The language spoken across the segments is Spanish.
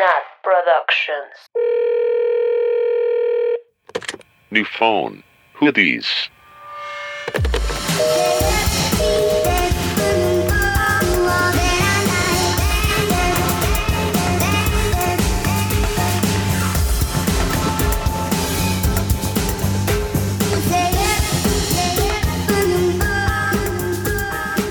Nat Productions. New phone. Who are these?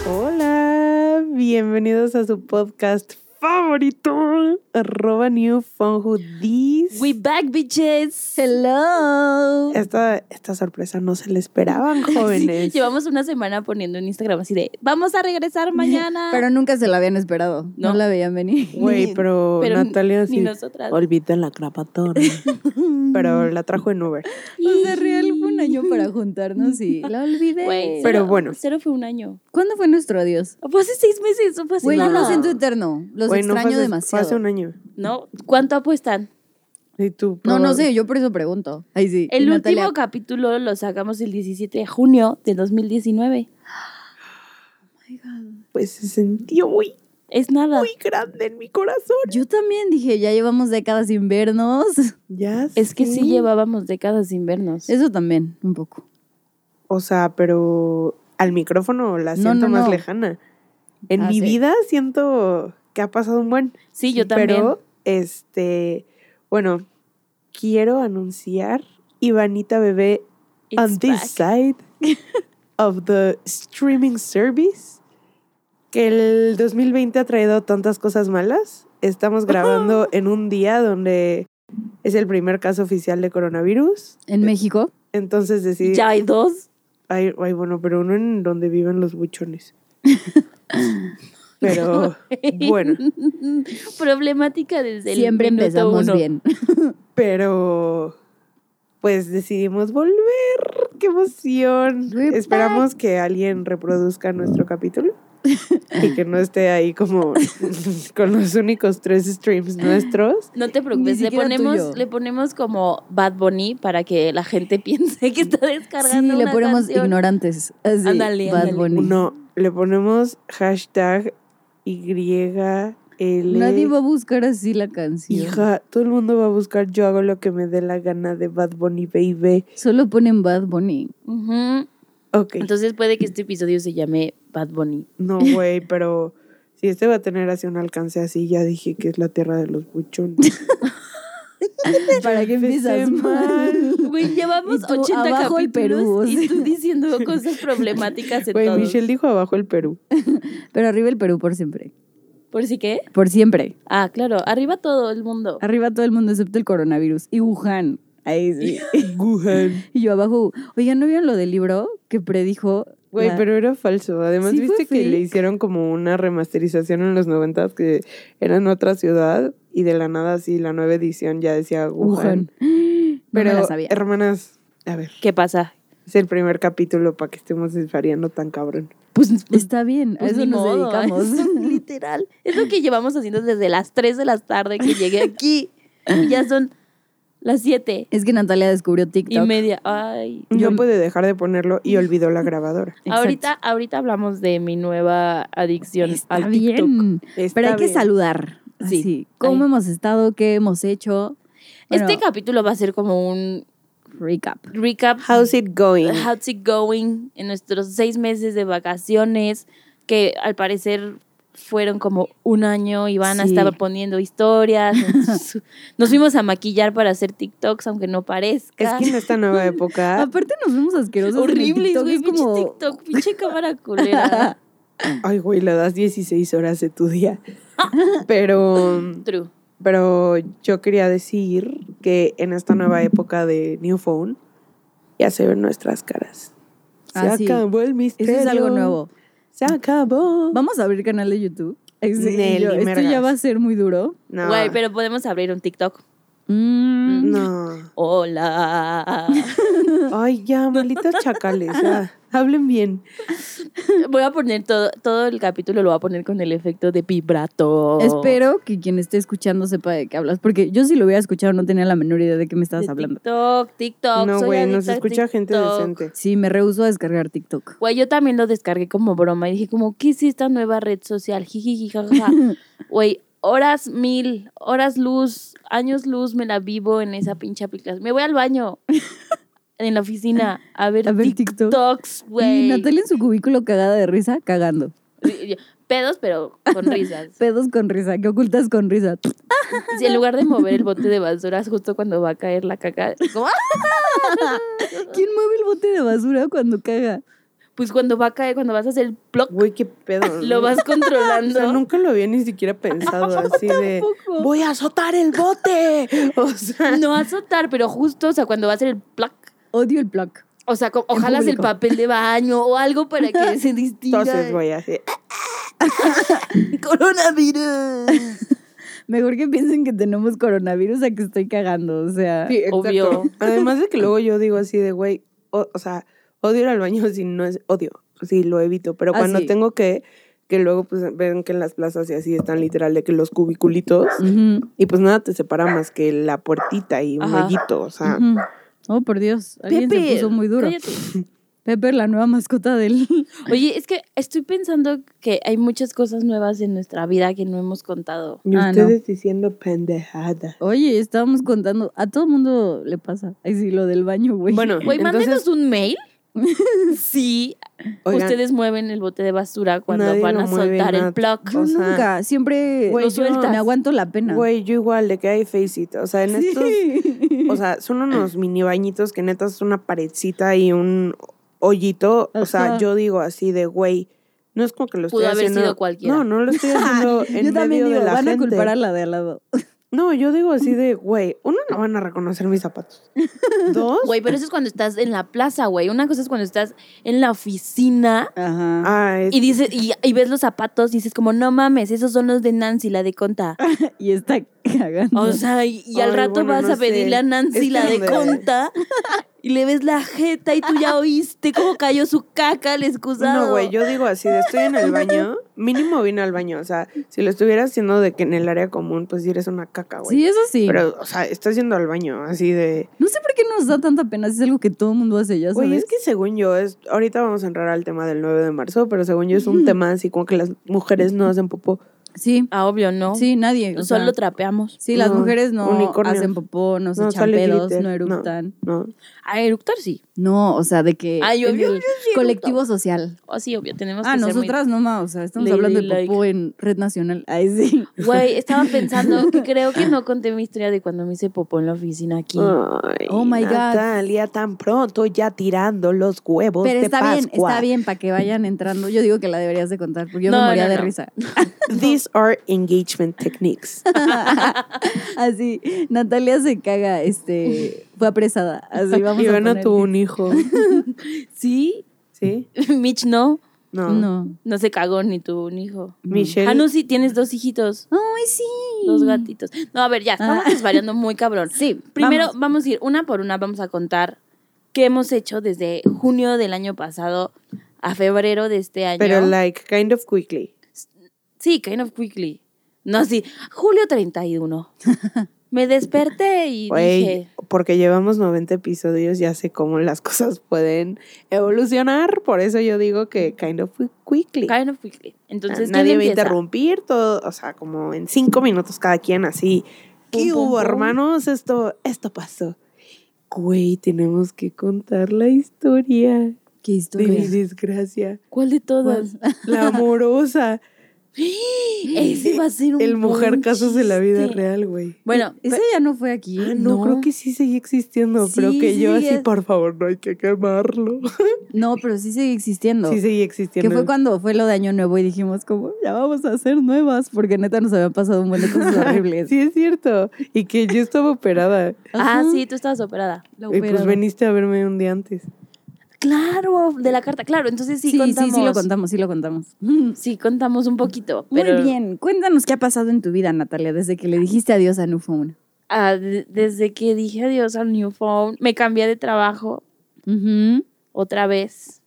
Hola, bienvenidos a su podcast favorito, arroba New Phone Who Dis. We back, bitches. Hello. Esta, esta sorpresa no se la esperaban, jóvenes. Llevamos una semana poniendo en Instagram así de, vamos a regresar mañana. Pero nunca se la habían esperado. No, No. la veían venir. Güey, pero, pero Natalia sí. Olviden la grabadora. pero la trajo en Uber. O sea, real fue un año para juntarnos y la olvidé. Güey, Pero cero- bueno. Cero fue un año. ¿Cuándo fue nuestro adiós? Fue hace seis meses, Güey, yo lo siento eterno. Los no hace- demasiado. Fue hace un año. ¿No? ¿Cuánto apuestan? Y tú, No, no sé, yo por eso pregunto. Ahí sí. El Y último Natalia, capítulo lo sacamos el 17 de junio de 2019. Pues se sintió muy, Es nada. muy grande en mi corazón. Yo también dije, ya llevamos décadas sin vernos. Ya Es que sí llevábamos décadas sin vernos. Eso también, un poco. O sea, pero al micrófono la No, siento no, más no. lejana. En Ah, mi sí. vida siento que ha pasado un buen. Sí, yo también. Pero, este, bueno, quiero anunciar Ivanita Bebé It's on this back. side of the streaming service. Que el 2020 ha traído tantas cosas malas. Estamos grabando en un día donde es el primer caso oficial de coronavirus. En México. Entonces decidí. Ya hay dos. Ay, ay, bueno, pero uno en donde viven los buchones. pero bueno, Problemática desde el Siempre minuto empezamos uno. bien. pero pues decidimos volver. ¡Qué emoción! We're Esperamos que alguien reproduzca nuestro capítulo y que no esté ahí como con los únicos tres streams nuestros. No te preocupes, le ponemos, tuyo. le ponemos como Bad Bunny para que la gente piense que está Sí, descargando le una ponemos canción. ignorantes. Así, Ándale, Bad ándale. Bunny. No, le ponemos hashtag YL. Nadie va a buscar así la canción. Hija, todo el mundo va a buscar yo hago lo que me dé la gana de Bad Bunny Baby. Solo ponen Bad Bunny. Ok. Entonces puede que este episodio se llame Bad Bunny. No, güey, pero si este va a tener así un alcance así, ya dije que es la tierra de los buchones. ¿Para qué empiezas mal? Güey, llevamos tú, 80 abajo el capítulos Perú, y sí. tú diciendo cosas problemáticas en Güey, todos. Michelle dijo abajo el Perú. Pero arriba el Perú por siempre. ¿Por si qué? Por siempre. Ah, claro, arriba todo el mundo. Arriba todo el mundo excepto el coronavirus. Y Wuhan. Ahí sí. Wuhan. y yo abajo. Oigan, ¿no vieron lo del libro que predijo? Güey, la- pero era falso. Además, Sí viste que le hicieron como una remasterización en los noventas que era en otra ciudad y de la nada así la nueva edición ya decía Wuhan. Wuhan. No Pero, la sabía. hermanas, a ver, ¿Qué pasa? es el primer capítulo para que estemos desvariando tan cabrón. Pues, Está bien, a pues eso ni nos modo, dedicamos. eso, literal. Es lo que llevamos haciendo desde las 3 de la tarde que llegué aquí. Y ya son las 7 Es que Natalia descubrió y TikTok. media. Ay. No puede dejar de ponerlo y olvidó la grabadora. Ahorita, ahorita hablamos de mi nueva adicción Está al TikTok. bien. Está Pero hay que saludar. Sí. Sí. ¿Cómo Ahí. hemos estado? ¿Qué hemos hecho? Bueno, Este capítulo va a ser como un recap. recap. How's it going? How's it going? En nuestros seis meses de vacaciones, que al parecer fueron como un año y van a Sí. estar poniendo historias. Nos fuimos a maquillar para hacer TikToks, aunque no Es parezca. que en esta nueva época, Aparte nos vemos asquerosos. Horribles, güey. es Pinche como... TikTok, pinche cámara culera. ay güey, le das 16 horas de tu día. Pero, True. pero yo quería decir que en esta nueva época de New Phone ya se ven nuestras caras. Se Ah, sí. acabó el misterio. Eso es algo nuevo. Se acabó. Vamos a abrir canal de YouTube. Sí, Nelly yo, esto ya va a ser muy duro. No. Güey, pero podemos abrir un TikTok. Mm. No. Hola. Ay, ya, malditas chacales. Ya. Hablen bien. Voy a poner todo, todo el capítulo, lo voy a poner con el efecto de vibrato. Espero que quien esté escuchando sepa de qué hablas, porque yo si lo hubiera escuchado no tenía la menor idea de qué me estabas De hablando. TikTok, TikTok. No, güey, nos escucha gente decente. Sí, me rehuso a descargar TikTok. Güey, yo también lo descargué como broma y dije como, ¿qué es esta nueva red social? Jijiji, jajaja. Güey, horas mil, horas luz, años luz, me la vivo en esa pinche aplicación. Me voy al baño en la oficina a ver, A ver TikTok. TikToks, Y güey. Natalia en su cubículo cagada de risa, cagando. Pedos, pero con risas. Pedos con risa, que ocultas con risa. Si en lugar de mover el bote de basura justo cuando va a caer la caca, como, ¡ah! ¿Quién mueve el bote de basura cuando caga? Pues cuando va a caer, cuando vas a hacer el plop, Güey, qué pedo. lo ¿no? vas O controlando. sea, nunca lo había ni siquiera pensado así de Tampoco. voy a azotar el bote. O sea, No azotar, pero justo, o sea, cuando va a hacer el plac, Odio el plug. o sea, ojalá el papel de baño o algo para que se distinga. entonces voy así. Coronavirus. Mejor que piensen que tenemos coronavirus a que estoy cagando. O sea, Sí. Obvio. Además de que luego yo digo así de, güey, o, o sea, odio ir al baño si no es odio, sí lo evito, pero Ah, cuando sí. tengo que, que luego pues ven que en las plazas y así están literal de que los cubiculitos y pues nada te separa más que la puertita y un hoyito, o sea. Oh, por Dios. Alguien se Pepe, puso muy duro. cállate. Pepper, la nueva mascota del. Oye, es que estoy pensando que hay muchas cosas nuevas en nuestra vida que no hemos contado. y Ah, ustedes diciendo pendejada. Oye, estábamos contando. A todo mundo le pasa. Ay, sí, lo del baño, güey. Bueno, Güey, entonces, mándenos un mail. sí, oigan, ustedes mueven el bote de basura cuando van a soltar el plug. Yo o sea, nunca. Siempre güey, lo yo- sueltas. Me aguanto la pena. güey, yo igual de que hay face it, o sea, en estos. O sea, son unos mini bañitos que neta es una paredcita y un hoyito. O sea, Ajá. yo digo así de, güey, no es como que lo estoy Pudo haber haciendo. sido cualquiera. No, no lo estoy haciendo en Yo también medio digo, de la van gente. a culpar a la de al lado. No, yo digo así de, güey, uno, no van a reconocer mis zapatos. Dos, Güey, pero eso es cuando estás en la plaza, güey. Una cosa es cuando estás en la oficina Ajá. es- y dices y, y ves los zapatos y dices como, no mames, esos son los de Nancy, la de conta. Y está cagando. O sea, y, y al Ay, rato bueno, vas no a pedirle sé. a Nancy Es la de conta y le ves la jeta y tú ya oíste cómo cayó su caca al excusado. No, güey, yo digo así de estoy en el baño, mínimo vine al baño. O sea, si lo estuviera haciendo de que en el área común, pues eres una caca, güey. Sí, eso sí. Pero, o sea, estás yendo al baño, así de. No sé por qué nos da tanta pena. si Es algo que todo el mundo hace, ya sabes. Güey, es que según yo, es, ahorita vamos a entrar al tema del 9 de marzo, pero según yo es un tema así como que las mujeres no hacen popó. Sí, Ah, obvio, no. sí, nadie. o Solo sea, trapeamos. Sí, las No, mujeres no unicornios. hacen popó, no se No, echan pedos, no no. eructan. ¿no? A eructar sí. No, o sea, de que Ay, yo sí colectivo social. Oh, sí, obvio, tenemos Ah, que ser muy- nosotras no más, o sea, estamos hablando de popó en Red Nacional. Ahí sí. Güey, estaba pensando que creo que no conté mi historia de cuando me hice popó en la oficina aquí. Ay, Oh my God. Natalia, tan pronto ya tirando los huevos Pero de está bien, Pascua. está bien para que vayan entrando. Yo digo que la deberías de contar, porque yo No, me moría no, de no. risa. These are engagement techniques. Así, Natalia se caga, este, fue apresada. Así vamos a Ivana tuvo un hijo. ¿Sí? ¿Sí? Mitch no. No. No. No se cagó ni tuvo un hijo. Michelle. Ah, no, sí, tienes dos hijitos. Ay, sí. Dos gatitos. No, a ver, ya, estamos Ah. desvariando muy cabrón. Sí, Primero vamos. vamos. a ir una por una, vamos a contar qué hemos hecho desde junio del año pasado a febrero de este año. Pero like kind of quickly. Sí, kind of quickly. No, sí, julio 31. Me desperté y dije, porque llevamos 90 episodios, ya sé cómo las cosas pueden evolucionar. Por eso yo digo que kind of quickly. kind of quickly. Entonces, ¿quién Nadie va a interrumpir todo, o sea, como en cinco minutos cada quien así. Pum, ¿Qué pum, hubo, pum. hermanos? Esto, esto pasó. Güey, tenemos que contar la historia Qué de mi historia. desgracia. ¿Cuál de todas? La amorosa. Ese va a ser un El mujer casos de la vida real, güey. Bueno, Ese ya no fue aquí. Ah, no, creo que sí sigue existiendo, pero Sí, que sí yo así, por favor, no hay que quemarlo. No, pero sí sigue existiendo. Sí sigue que existiendo. fue cuando fue lo de Año Nuevo y dijimos como, ya vamos a hacer nuevas, porque neta nos habían pasado un buen de cosas horribles. Sí, es cierto. Y que yo estaba operada. Ah, Ajá. sí, tú estabas operada. La Y pues operada. veniste a verme un día antes. Claro, de la carta, claro. Entonces sí, Sí, sí, contamos. sí lo contamos, sí lo contamos. Sí, contamos un poquito. Muy bien, cuéntanos qué ha pasado en tu vida, Natalia, desde que le dijiste adiós a New Phone. ah, de- desde que dije adiós al New Phone, me cambié de trabajo otra vez.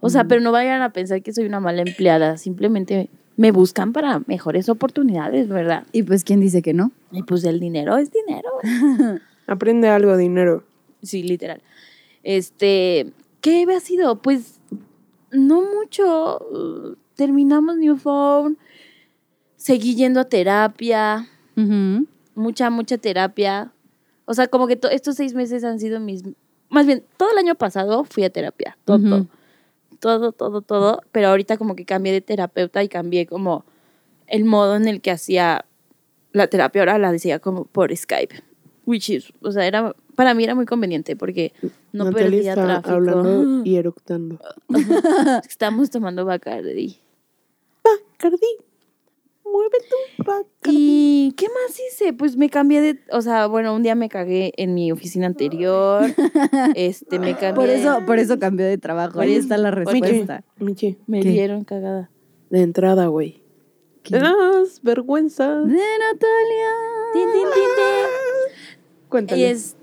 O sea, Mm. pero no vayan a pensar que soy una mala empleada. Simplemente me buscan para mejores oportunidades, ¿verdad? Y pues, ¿quién dice que no? Y pues el dinero es dinero. Aprende algo, dinero. Sí, literal. Este, ¿qué había sido? Pues no mucho. Uh, Terminamos New Phone. seguí yendo a terapia, mucha, mucha terapia. O sea, como que to- estos seis meses han sido mis... Más bien, todo el año pasado fui a terapia, todo, todo, todo, todo. Pero ahorita como que cambié de terapeuta y cambié como el modo en el que hacía la terapia. Ahora la decía como por Skype. Which is, o sea, era, para mí era muy conveniente porque no Natalia perdía está tráfico. hablando y eructando. Estamos tomando Bacardi. Cardi, mueve tu Bacardi. ¿Y qué más hice? Pues me cambié de, o sea, bueno, un día me cagué en mi oficina anterior. Este, me cambié. Por eso, por eso cambió de trabajo. Ahí está la respuesta. Michi, me ¿Qué? dieron cagada. de entrada, güey. ¿Qué? Das vergüenza. De Natalia. Tin, tin, tin. Cuéntale. Y es,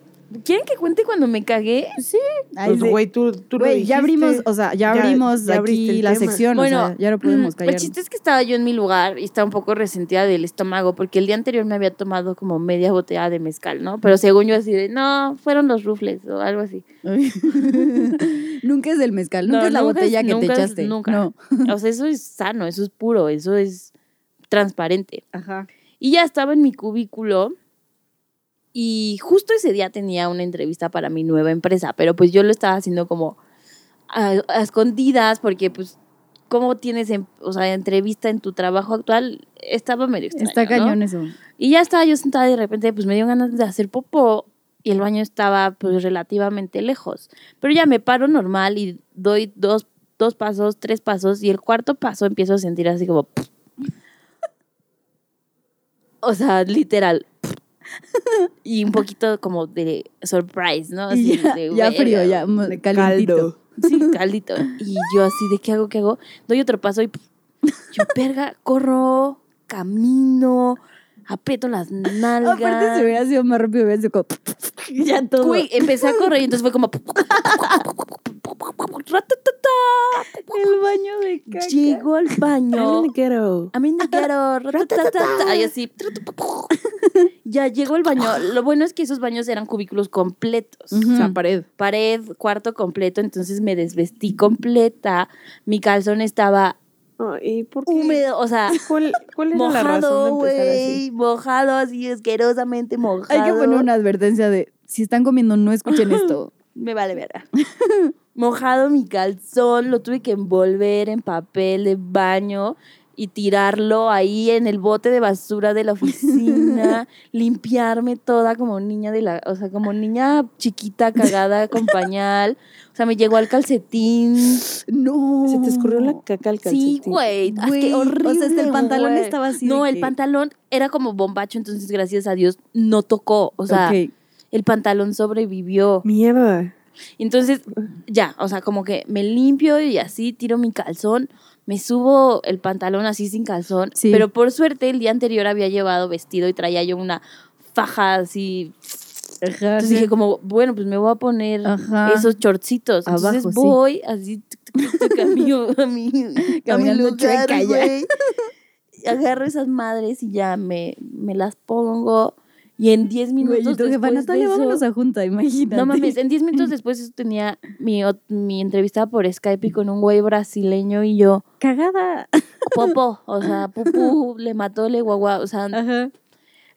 ¿quieren que cuente cuando me cagué? Sí. Ay, Pues, güey, tú, tú lo Güey, ya dijiste. abrimos, o sea, ya Ya- abrimos ya abriste aquí la tema. sección, Bueno, o sea, ya no podemos mm, callar. El chiste es que estaba yo en mi lugar y estaba un poco resentida del estómago porque el día anterior me había tomado como media botella de mezcal, ¿no? Pero según yo así de, no, fueron los rufles o algo así. nunca es el mezcal, nunca No, es la nunca es- botella que te nunca es- echaste. nunca. No. O sea, eso es sano, eso es puro, eso es transparente. Ajá. Y ya estaba en mi cubículo y justo ese día tenía una entrevista para mi nueva empresa, pero pues yo lo estaba haciendo como a, a escondidas porque pues cómo tienes, em- o sea, entrevista en tu trabajo actual, estaba medio extraño, Está ¿no? cañón eso. Y ya estaba yo sentada y de repente pues me dio ganas de hacer popó y el baño estaba pues relativamente lejos. Pero ya me paro normal y doy dos, dos pasos, tres pasos y el cuarto paso empiezo a sentir así como... O sea, literal. Y un poquito como de surprise, ¿no? Así ya, de, ya frío, ya calientito. caldo. Sí, caldito. Y yo así de qué hago, qué hago. Doy otro paso y yo, verga, corro, camino, aprieto las nalgas. Aparte, si hubiera sido más rápido, hubiera sido como... ya todo. Güey, empecé a correr y entonces fue como. El baño de caca. Llego al I'm baño. in the ghetto. A mí me quiero. ratatata, Y así. Ya llegó el baño. Lo bueno es que esos baños eran cubículos completos. Ujú. O sea, pared. Pared, cuarto completo. Entonces me desvestí completa. Mi calzón estaba Ay, ¿por qué? húmedo. O sea, ¿Cuál, cuál era la razón mojado, de empezar así? güey. Mojado, así asquerosamente mojado. Hay que poner una advertencia de, si están comiendo, no escuchen esto. Me vale verga. Mojado mi calzón, lo tuve que envolver en papel de baño y tirarlo ahí en el bote de basura de la oficina, limpiarme toda como niña de la, o sea, como niña chiquita cagada con pañal. O sea, me llegó al calcetín. No. Se te escurrió la caca al calcetín. Sí, güey. Qué o sea, hasta el horrible, pantalón estaba así No, el que- pantalón era como bombacho, entonces gracias a Dios no tocó. O sea, Ok. El pantalón sobrevivió. Mierda. Entonces, ya, o sea, como que me limpio y así tiro mi calzón, me subo el pantalón así sin calzón, Sí. pero por suerte el día anterior había llevado vestido y traía yo una faja así. Ajá, Entonces sí. dije como, bueno, pues me voy a poner Ajá. esos shortcitos. Entonces Abajo, sí. voy así tuk, tuk, tuk, a mi, a mi, lugar. Agarro esas madres y ya me, me las pongo y en 10 minutos Güey, y después de Natalia, eso- vámonos a junta, imagínate. no mames, en 10 minutos después eso tenía mi, mi entrevista por Skype y con un güey brasileño y yo, Cagada. popo, o sea, pupú, le mató, le guagua, o sea, Ajá.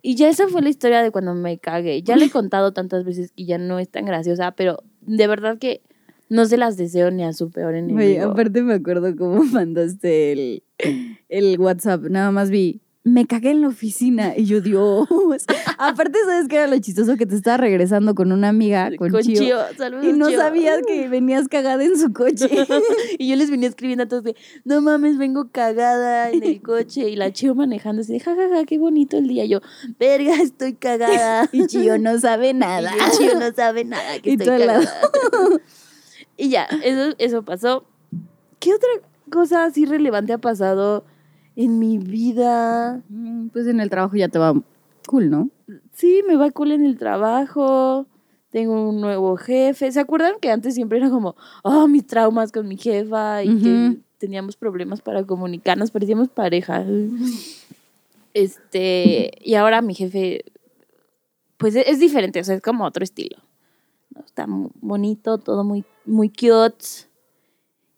y ya esa fue la historia de cuando me cagué. Ya le he contado tantas veces que ya no es tan graciosa, pero de verdad que no se las deseo ni a su peor enemigo. Güey, aparte me acuerdo cómo mandaste el, el WhatsApp. Nada más vi, me cagué en la oficina. Y yo, Dios. aparte, ¿sabes qué era lo chistoso? Que te estaba regresando con una amiga, con, con Chio. Chío, saludos, Y no Chío. sabías que venías cagada en su coche. y yo les venía escribiendo a todos de, no mames, vengo cagada en el coche. Y la Chío manejando así de, jajaja, qué bonito el día. Yo, verga, estoy cagada. y Chio no sabe nada. Y Chío no sabe nada que Y estoy cagada. y ya, eso, eso pasó. ¿Qué otra cosa así relevante ha pasado en mi vida? Mm, Pues en el trabajo ya te va cool, ¿no? Sí, me va cool en el trabajo. Tengo un nuevo jefe. ¿Se acuerdan que antes siempre era como, oh, mis traumas con mi jefa y que teníamos problemas para comunicarnos, parecíamos pareja? Este, y ahora mi jefe, pues es, es diferente, o sea, es como otro estilo. Está mu- bonito, todo muy, muy cute.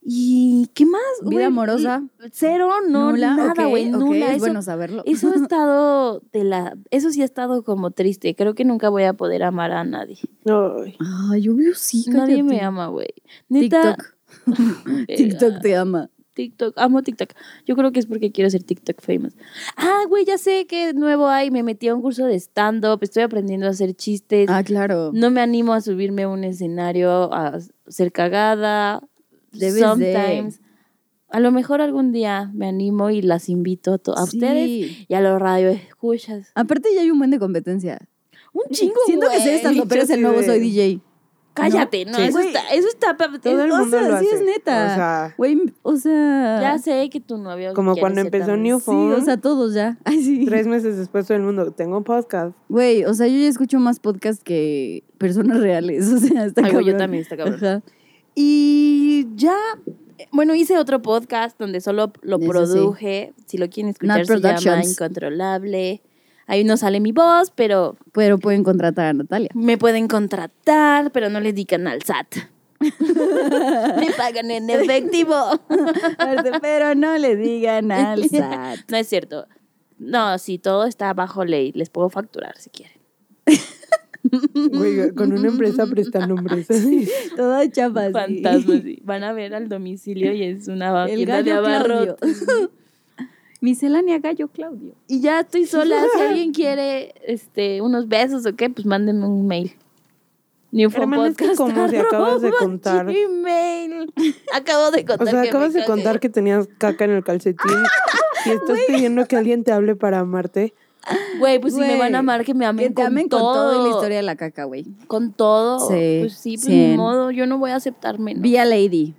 ¿Y qué más? ¿Vida güey? amorosa? Cero, no, Nula, nada, güey, ok, nula. Es Eso, bueno saberlo. eso ha estado de la... Eso sí ha estado como triste. Creo que nunca voy a poder amar a nadie. Ay, Ay, obvio sí. Nadie me ama, güey. TikTok. TikTok te ama. TikTok, amo TikTok. Yo creo que es porque quiero ser TikTok famous. Ah, güey, ya sé que nuevo hay. Me metí a un curso de stand-up, estoy aprendiendo a hacer chistes. Ah, claro. No me animo a subirme a un escenario, a ser cagada. Debes Sometimes. A lo mejor algún día me animo y las invito a, a Sí. ustedes y a los radio escuchas. Aparte ya hay un buen de competencia. Un chingo, Siento que güey. ser estando pero es el sí, nuevo de- soy DJ. Cállate, no, Sí. eso, está, eso está... pa- todo el o mundo sea, lo sí hace. es neta. O sea, Güey, o sea. Ya sé que tu novio Como cuando empezó. New Sí, Phone. o sea, todos ya. Ay, sí. tres meses después todo el mundo, tengo un podcast. Güey, o sea, yo ya escucho más podcast que personas reales. O sea, está Ay, güey, yo cabrón. también, está cabrón. Ajá. Y ya, bueno, hice otro podcast donde solo lo sí. produje. Si lo quieren escuchar, Not se llama. Incontrolable. Ahí no sale mi voz, pero Pero pueden contratar a Natalia. me pueden contratar, pero no les digan al SAT. me pagan en efectivo. Pero no le digan al SAT. No es cierto. No, sí, todo está bajo ley. Les puedo facturar si quieren. Güey, con una empresa presta nombres. Chapa así. Fantasmas. sí. Van a ver al domicilio y es una El de gallo Claudio. abarrotes. Miscelánea gallo Claudio. Y ya estoy sola. Si alguien quiere este, unos besos o qué, pues mándenme un mail. Hermana, es que como si acabas de contar. Gmail. Acabo de O contar. sea, que acabas me de contar que tenías caca en el calcetín y estás pidiendo que alguien te hable para amarte. Güey, pues si me van a amar, que me amen, Que te con, amen todo. con todo y la historia de la caca, güey. Con todo. Sí, Pues sí, pues ni modo. Yo no voy a aceptar menos. Vía Lady.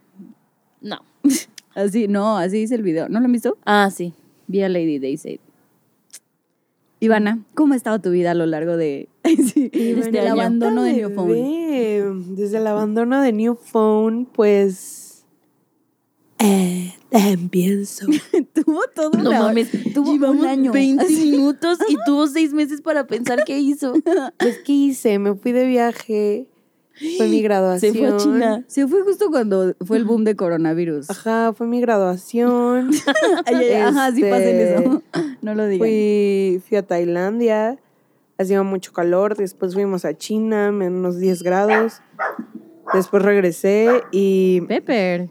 No. Así, no, así dice el video. ¿No lo han visto? Ah, sí. Vía Lady Day Said. Ivana, ¿cómo ha estado tu vida a lo largo de sí, desde el año. abandono de New Phone? Desde el abandono de New Phone, pues. Eh, empiezo. Tuvo todo No una- mames. tuvo Llevamos un año. 20 Así. minutos y tuvo 6 meses para pensar qué hizo. Pues, ¿qué hice? Me fui de viaje. Fue mi Se graduación. fue a China. Se fue justo cuando fue el boom de coronavirus. Ajá, fue mi graduación. Ay, Ajá, sí pasa en Este, eso. No lo digan. Fui, fui a Tailandia, hacía mucho calor, después fuimos a China, menos 10 grados. Después regresé y... Pepper.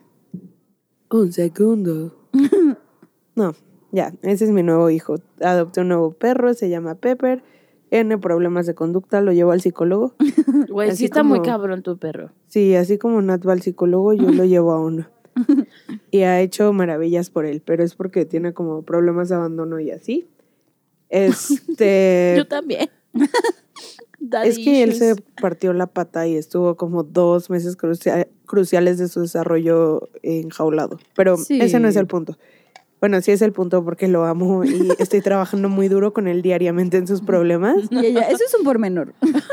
Un segundo. No, ya, ese es mi nuevo hijo. Adopté un nuevo perro, se llama Pepper. Tiene problemas de conducta, lo llevo al psicólogo. Güey, sí está muy cabrón tu perro. Sí, así como Nat va al psicólogo, yo lo llevo a uno. Y ha hecho maravillas por él, pero es porque tiene como problemas de abandono y así. Este... Yo también. Es que él se partió la pata y estuvo como dos meses crucia- cruciales de su desarrollo enjaulado. Pero Sí. ese no es el punto. Bueno, sí es el punto porque lo amo y estoy trabajando muy duro con él diariamente en sus problemas. Y ella, eso es un pormenor.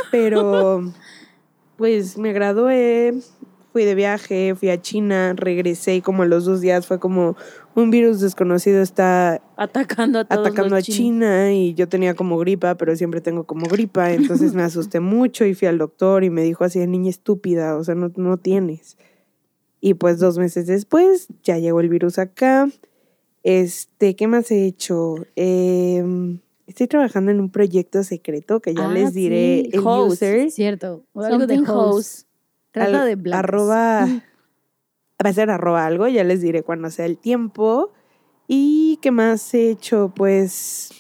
Pero, pues me gradué, fui de viaje, fui a China, regresé y como a los dos días fue como un virus desconocido está Atacando a todos atacando a. China y yo tenía como gripa, pero siempre tengo como gripa, entonces me asusté mucho y fui al doctor y me dijo así, niña estúpida, o sea, no, no tienes. Y pues dos meses después ya llegó el virus acá. Este, ¿qué más he hecho? Em, estoy trabajando en un proyecto secreto que ya Ah, les diré sí, el host. user. Cierto. O algo de host. host. Trata Al- de blancos. Arroba, va a ser arroba algo, ya les diré cuando sea el tiempo. ¿Y qué más he hecho? Pues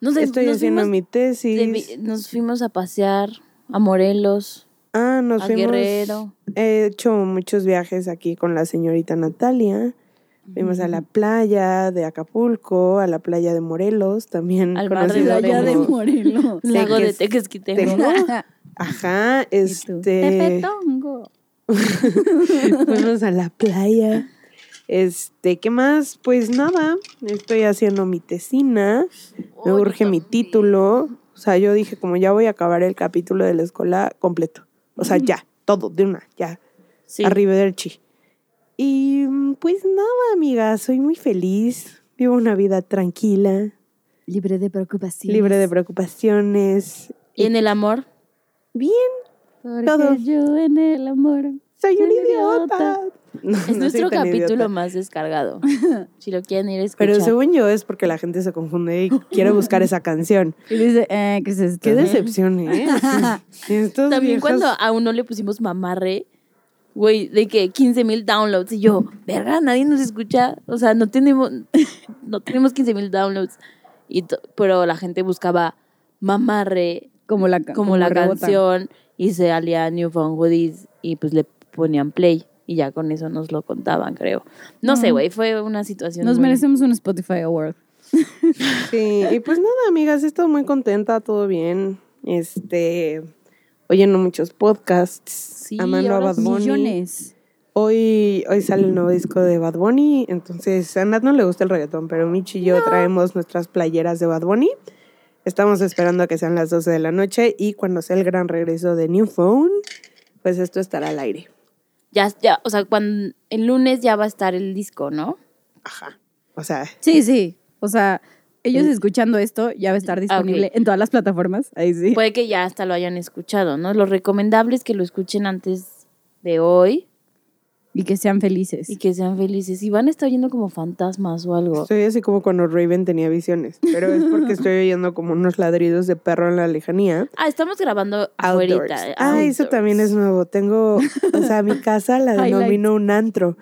Nos, de- estoy nos haciendo fuimos mi tesis. nos fuimos a pasear a Morelos, Ah, nos a fuimos. Guerrero. He hecho muchos viajes aquí con la señorita Natalia. Fuimos a la playa de Acapulco, a la playa de Morelos, también Al mar de Playa de Morelos. Lago de Teques- Tequesquitengo. Tengo. Ajá, este Tepetongo. fuimos a la playa. Este, ¿qué más? Pues nada, estoy haciendo mi tesina, me Oh, urge mi título. O sea, yo dije, como ya voy a acabar el capítulo de la escuela completo. O sea, ya, todo, de una, ya. Sí. Arrivederci. Y mm, pues nada, amiga, soy muy feliz. Vivo una vida tranquila, Libre de preocupaciones. libre de preocupaciones. ¿Y en el amor? Bien, Porque todo. yo en el amor. soy un idiota. No, Es no nuestro capítulo idiota. más descargado. Si lo quieren ir a escuchar. Pero según yo es porque la gente se confunde y quiere buscar esa canción. Y dice, eh, ¿qué es esto? Qué decepción, ¿eh? También viejos- cuando a uno le pusimos mamarre, güey, de que 15 mil downloads. Y yo, verga, nadie nos escucha. O sea, no tenemos, no tenemos 15 mil downloads. Y pero la gente buscaba mamarre Como la, como, la rebota. canción y se alía New Found Goodies y pues le ponían play. Y ya con eso nos lo contaban, creo. No sé, Mm. güey, fue una situación. Nos muy- merecemos un Spotify Award. Sí, y pues nada, amigas, estado muy contenta, todo bien. Este, oyendo muchos podcasts, Sí, amando a Bad. Bunny. Millones. Hoy, hoy sale el nuevo disco de Bad Bunny, entonces a Nat no le gusta el reggaetón, pero Michi y yo traemos nuestras playeras de Bad Bunny. Estamos esperando a que sean las 12 de la noche y cuando sea el gran regreso de New Phone, pues esto estará al aire. Ya, ya, o sea, cuando el lunes ya va a estar el disco, ¿no? Ajá. O sea, Sí, sí. O sea, ellos escuchando esto ya va a estar disponible en todas las plataformas. Ahí sí. Puede que ya hasta lo hayan escuchado, ¿no? Lo recomendable es que lo escuchen antes de hoy y que sean felices. y que sean felices. Y van a estar oyendo como fantasmas o algo. estoy así como cuando Raven tenía visiones, pero es porque estoy oyendo como unos ladridos de perro en la lejanía. Ah, estamos grabando Outdoors. afuera. Ah, eso también es nuevo. Tengo, o sea, mi casa la denomino un antro.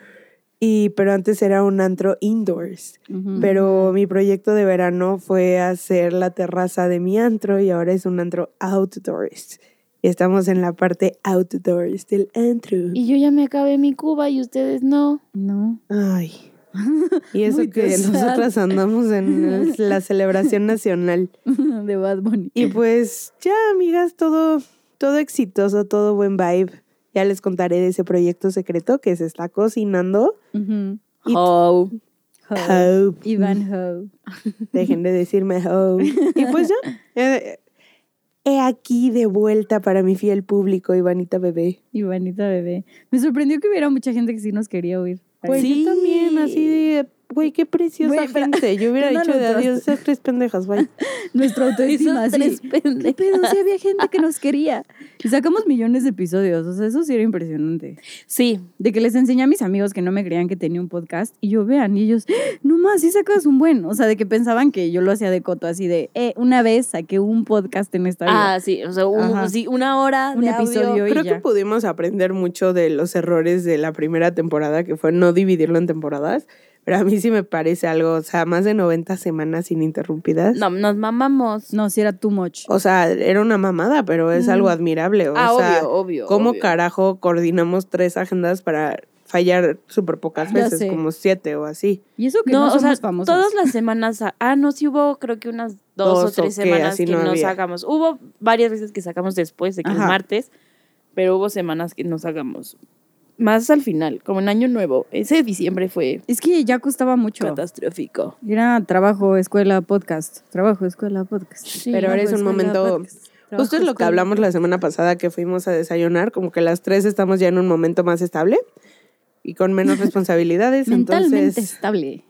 Y, pero antes era un antro indoors. Pero mi proyecto de verano fue hacer la terraza de mi antro y ahora es un antro outdoors. Y estamos en la parte outdoors del antro. Y yo ya me acabé mi cuba y ustedes no. No. Ay. Y eso Muy que sad. nosotras andamos en la celebración nacional. de Bad Bunny. Y pues ya, amigas, todo, todo exitoso, todo buen vibe. Ya les contaré de ese proyecto secreto que se está cocinando. Ujú. Y- Oh. Ho. Hope. Iván Ho. Dejen de decirme hope. Y pues ya, eh, he aquí de vuelta para mi fiel público, Ivanita Bebé. Ivanita bebé. Me sorprendió que hubiera mucha gente que sí nos quería oír. Pues Sí. yo también, así de, güey, qué preciosa Güey, pero- gente. Yo hubiera ¿qué onda dicho de adiós esas tres pendejas, bye. Nuestra autoestima, tres sí. ¿Qué pendejos. pedo? Sí había gente que nos quería. Y sacamos millones de episodios. O sea, eso sí era impresionante. Sí, De que les enseñé a mis amigos que no me creían que tenía un podcast. Y yo, vean, y ellos, no más, sí sacas un buen. O sea, de que pensaban que yo lo hacía de coto, así de, eh, una vez saqué un podcast en esta vida. Ah, sí, o sea, un- sí, una hora Un de episodio audio. y Creo ya. que pudimos aprender mucho de los errores de la primera temporada, que fue no dividirlo en temporadas. Pero a mí sí me parece algo, o sea, más de 90 semanas ininterrumpidas. No, nos mamamos. No, sí era too much. O sea, era una mamada, pero es algo admirable. O ah, sea, obvio, obvio. ¿cómo obvio. carajo coordinamos tres agendas para fallar súper pocas veces, como siete o así? Y eso que no, No, o somos sea, famosos. todas las semanas. sa- Ah, no, sí hubo, creo que unas dos, Dos o o tres qué, semanas que no sacamos. Hubo varias veces que sacamos después de que el martes, pero hubo semanas que no sacamos. Más al final, como en Año Nuevo. Ese diciembre fue Es que ya costaba mucho. catastrófico. Era trabajo, escuela, podcast. Trabajo, escuela, podcast. Sí. Pero ahora es un momento- podcast. Justo es lo que hablamos la semana pasada que fuimos a desayunar, como que las tres estamos ya en un momento más estable y con menos responsabilidades, Mentalmente entonces estable.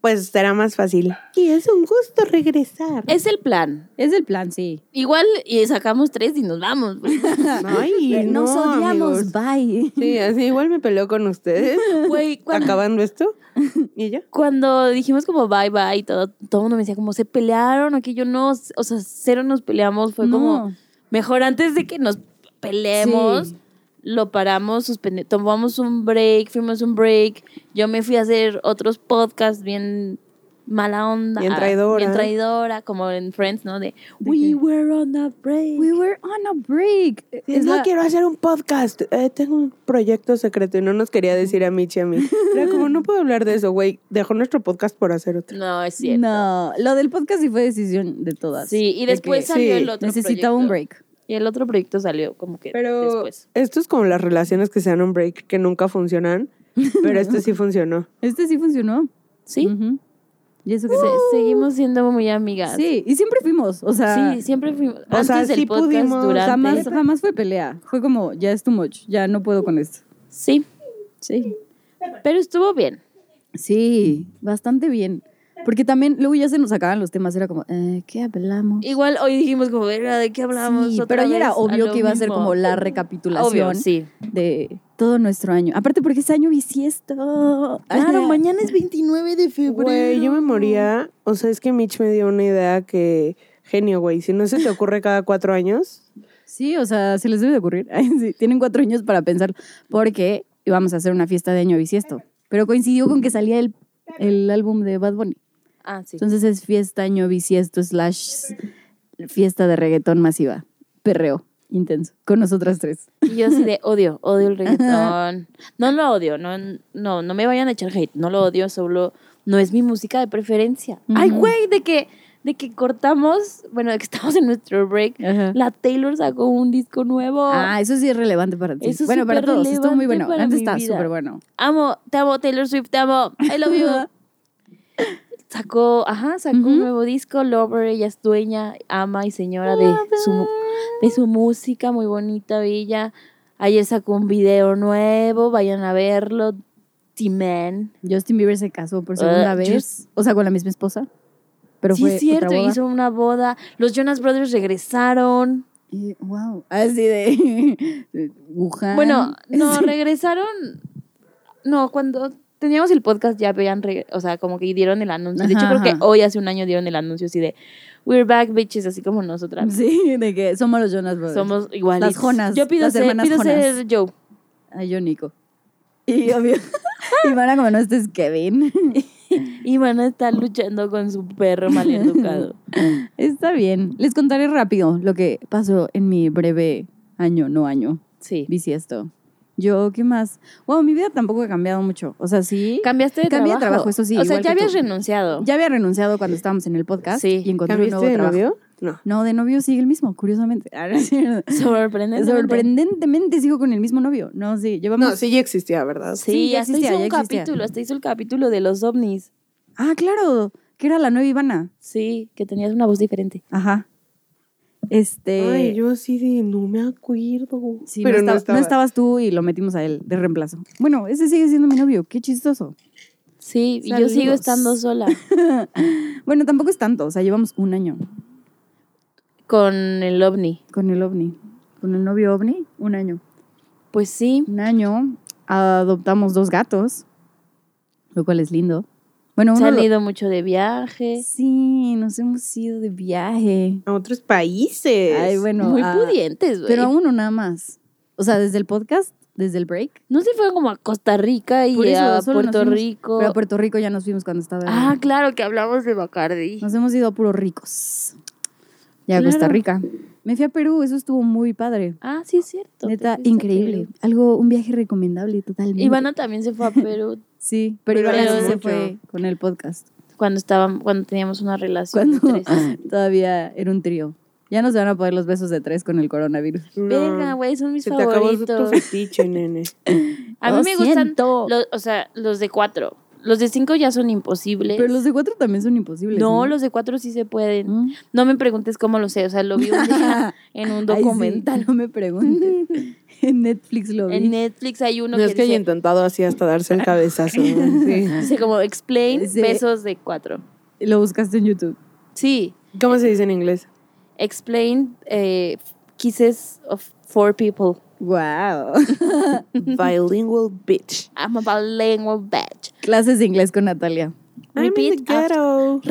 Pues será más fácil. Y es un gusto regresar. Es el plan. Es el plan, sí. Igual y sacamos tres y nos vamos. Ay, no, Nos odiamos, amigos. bye. Sí, así igual me peleo con ustedes Güey, cuando, acabando esto y ya. cuando dijimos como bye bye y todo, todo el mundo me decía como se pelearon o que yo no, o sea, cero nos peleamos, fue como mejor antes de que nos peleemos, Sí. Lo paramos, suspendi- tomamos un break, fuimos un break, yo me fui a hacer otros podcasts bien mala onda, Bien traidora. bien traidora, como en Friends, ¿no? De, ¿De we qué? were on a break. We were on a break. Es no la- quiero hacer un podcast, eh, tengo un proyecto secreto y no nos quería decir a Michi y a mí. Era como, no puedo hablar de eso, güey. Dejó nuestro podcast por hacer otro. No, es cierto. No, lo del podcast sí fue decisión de todas. Sí, y De después que salió sí, el otro necesitaba un break. Y el otro proyecto salió como que Pero después. esto es como las relaciones que se dan un break que nunca funcionan, pero este sí funcionó. Este sí funcionó. Sí, Ujú. Y eso que Se- seguimos siendo muy amigas. Sí, y siempre fuimos. O sea, sí, siempre fuimos. O Antes sea, del sí podcast, pudimos, durante. jamás, jamás fue pelea. Fue como, ya es too much, ya no puedo con esto. Sí, Sí. pero estuvo bien. Sí, bastante bien. Porque también luego ya se nos acaban los temas, era como, eh, ¿qué hablamos? Igual hoy dijimos como, ¿de qué hablamos? Sí, otra pero ya era obvio que iba a ser como la recapitulación Obvio, sí. de todo nuestro año. Aparte porque es año bisiesto. Claro, mañana es 29 de febrero. Güey, yo me moría. O sea, es que Mitch me dio una idea que. Genio, güey. Si no se te ocurre cada cuatro años. Sí, o sea, se les debe de ocurrir. Sí, tienen cuatro años para pensar, porque íbamos a hacer una fiesta de año bisiesto. Pero coincidió con que salía el, el álbum de Bad Bunny. Ah, sí. Entonces es fiesta año bisiesto slash fiesta de reggaetón masiva. Perreo intenso. Con nosotras tres. Y yo así de odio, odio el reggaetón. No lo odio, no, no, no me vayan a echar hate, no lo odio, solo no es mi música de preferencia. Ay, güey, de que, de que cortamos, bueno, de que estamos en nuestro break, la Taylor sacó un disco nuevo. Ah, eso sí es relevante para ti. Eso bueno, para todos. Estuvo muy bueno. Antes está súper bueno. Amo, te amo, Taylor Swift, te amo. I love you. Sacó, ajá, sacó un nuevo disco, Lover, ella es dueña, ama y señora de su, de su música, muy bonita, bella. Ayer sacó un video nuevo, vayan a verlo. T-Man. Justin Bieber se casó por segunda Ah, vez. O sea, con la misma esposa. Pero sí, fue es cierto, otra boda. hizo una boda. Los Jonas Brothers regresaron. Y, wow. Así de, Wuhan. Bueno, no, regresaron. No, cuando teníamos el podcast ya habían, o sea, como que dieron el anuncio. De hecho, Ajá, creo que ajá. hoy hace un año dieron el anuncio así de We're back, bitches, así como nosotras. Sí, de que somos los Jonas Brothers. Somos iguales. Las Jonas, Yo pido las ser, pido Jonas. ser Joe. Ay, yo, Nico. Y obvio. y van a como no este es Kevin. Y van a estar luchando con su perro maleducado. Está bien. Les contaré rápido lo que pasó en mi breve año, no año, Sí. bisiesto. Yo, ¿qué más? Wow, mi vida tampoco ha cambiado mucho. O sea, sí. Cambiaste de Cambié de trabajo. trabajo, eso sí, O sea, ya habías tú. renunciado. Ya había renunciado cuando estábamos en el podcast Sí. y encontré un ¿Cambiaste nuevo de trabajo. novio? No. No, de novio sigue el mismo, curiosamente. Ah, no es cierto. Sorprendente. Sorprendentemente sigo con el mismo novio. No, sí, llevamos. No, sí ya existía, ¿verdad? Sí, Sí, ya hasta existía, hizo un ya existía. capítulo, hasta hizo el capítulo de los ovnis. Ah, claro, que era la nueva Ivana. Sí, que tenías una voz diferente. Ajá. Este. Ay, yo así de no me acuerdo. Sí, pero no, no, estaba- estaba. no estabas tú y lo metimos a él de reemplazo. Bueno, ese sigue siendo mi novio, qué chistoso. Sí, y yo sigo estando sola Bueno, tampoco es tanto, o sea, llevamos un año con el ovni. con el ovni. Con el novio ovni, un año. Pues sí, Un año adoptamos dos gatos, lo cual es lindo. Bueno, se uno han lo- ido mucho de viaje. Sí, nos hemos ido de viaje. A otros países. Ay, bueno, Muy a- pudientes, güey. pero a uno nada más. O sea, desde el podcast, desde el break. No se fueron como a Costa Rica y eso, a Puerto fuimos- Rico. Pero a Puerto Rico ya nos fuimos cuando estaba. Ah, claro, que hablamos de Bacardi. Nos hemos ido a puros ricos. Y a Claro. Costa Rica. Me fui a Perú, eso estuvo muy padre. Ah, sí, es cierto. Neta, increíble. Algo, un viaje recomendable totalmente. Ivana también se fue a Perú Sí, pero Pero Ivana sí se fue con el podcast. cuando estábamos, cuando teníamos una relación Cuando tres. todavía era un trío. Ya no se van a poder los besos de tres con el coronavirus. No. Verga, güey, son mis Se te acabó tu favoritos. fetiche, nene. A mí Lo me gustan, los, o sea, los de cuatro. Los de cinco ya son imposibles. Pero los de cuatro también son imposibles. no, los de cuatro sí se pueden. Mm. No me preguntes cómo lo sé, o sea, lo vi un día en un Ay, sí, documental. no me preguntes. en Netflix lo vi. En Netflix hay uno No, que es que haya dice, intentado así hasta darse el cabezazo. Sí. dice como explain Sí. besos de cuatro. Lo buscaste en YouTube. Sí, ¿Cómo se dice en inglés? explain eh, kisses of four people. Wow. Bilingual bitch. I'm a bilingual bitch. Clases de inglés con Natalia. Repeat ghetto.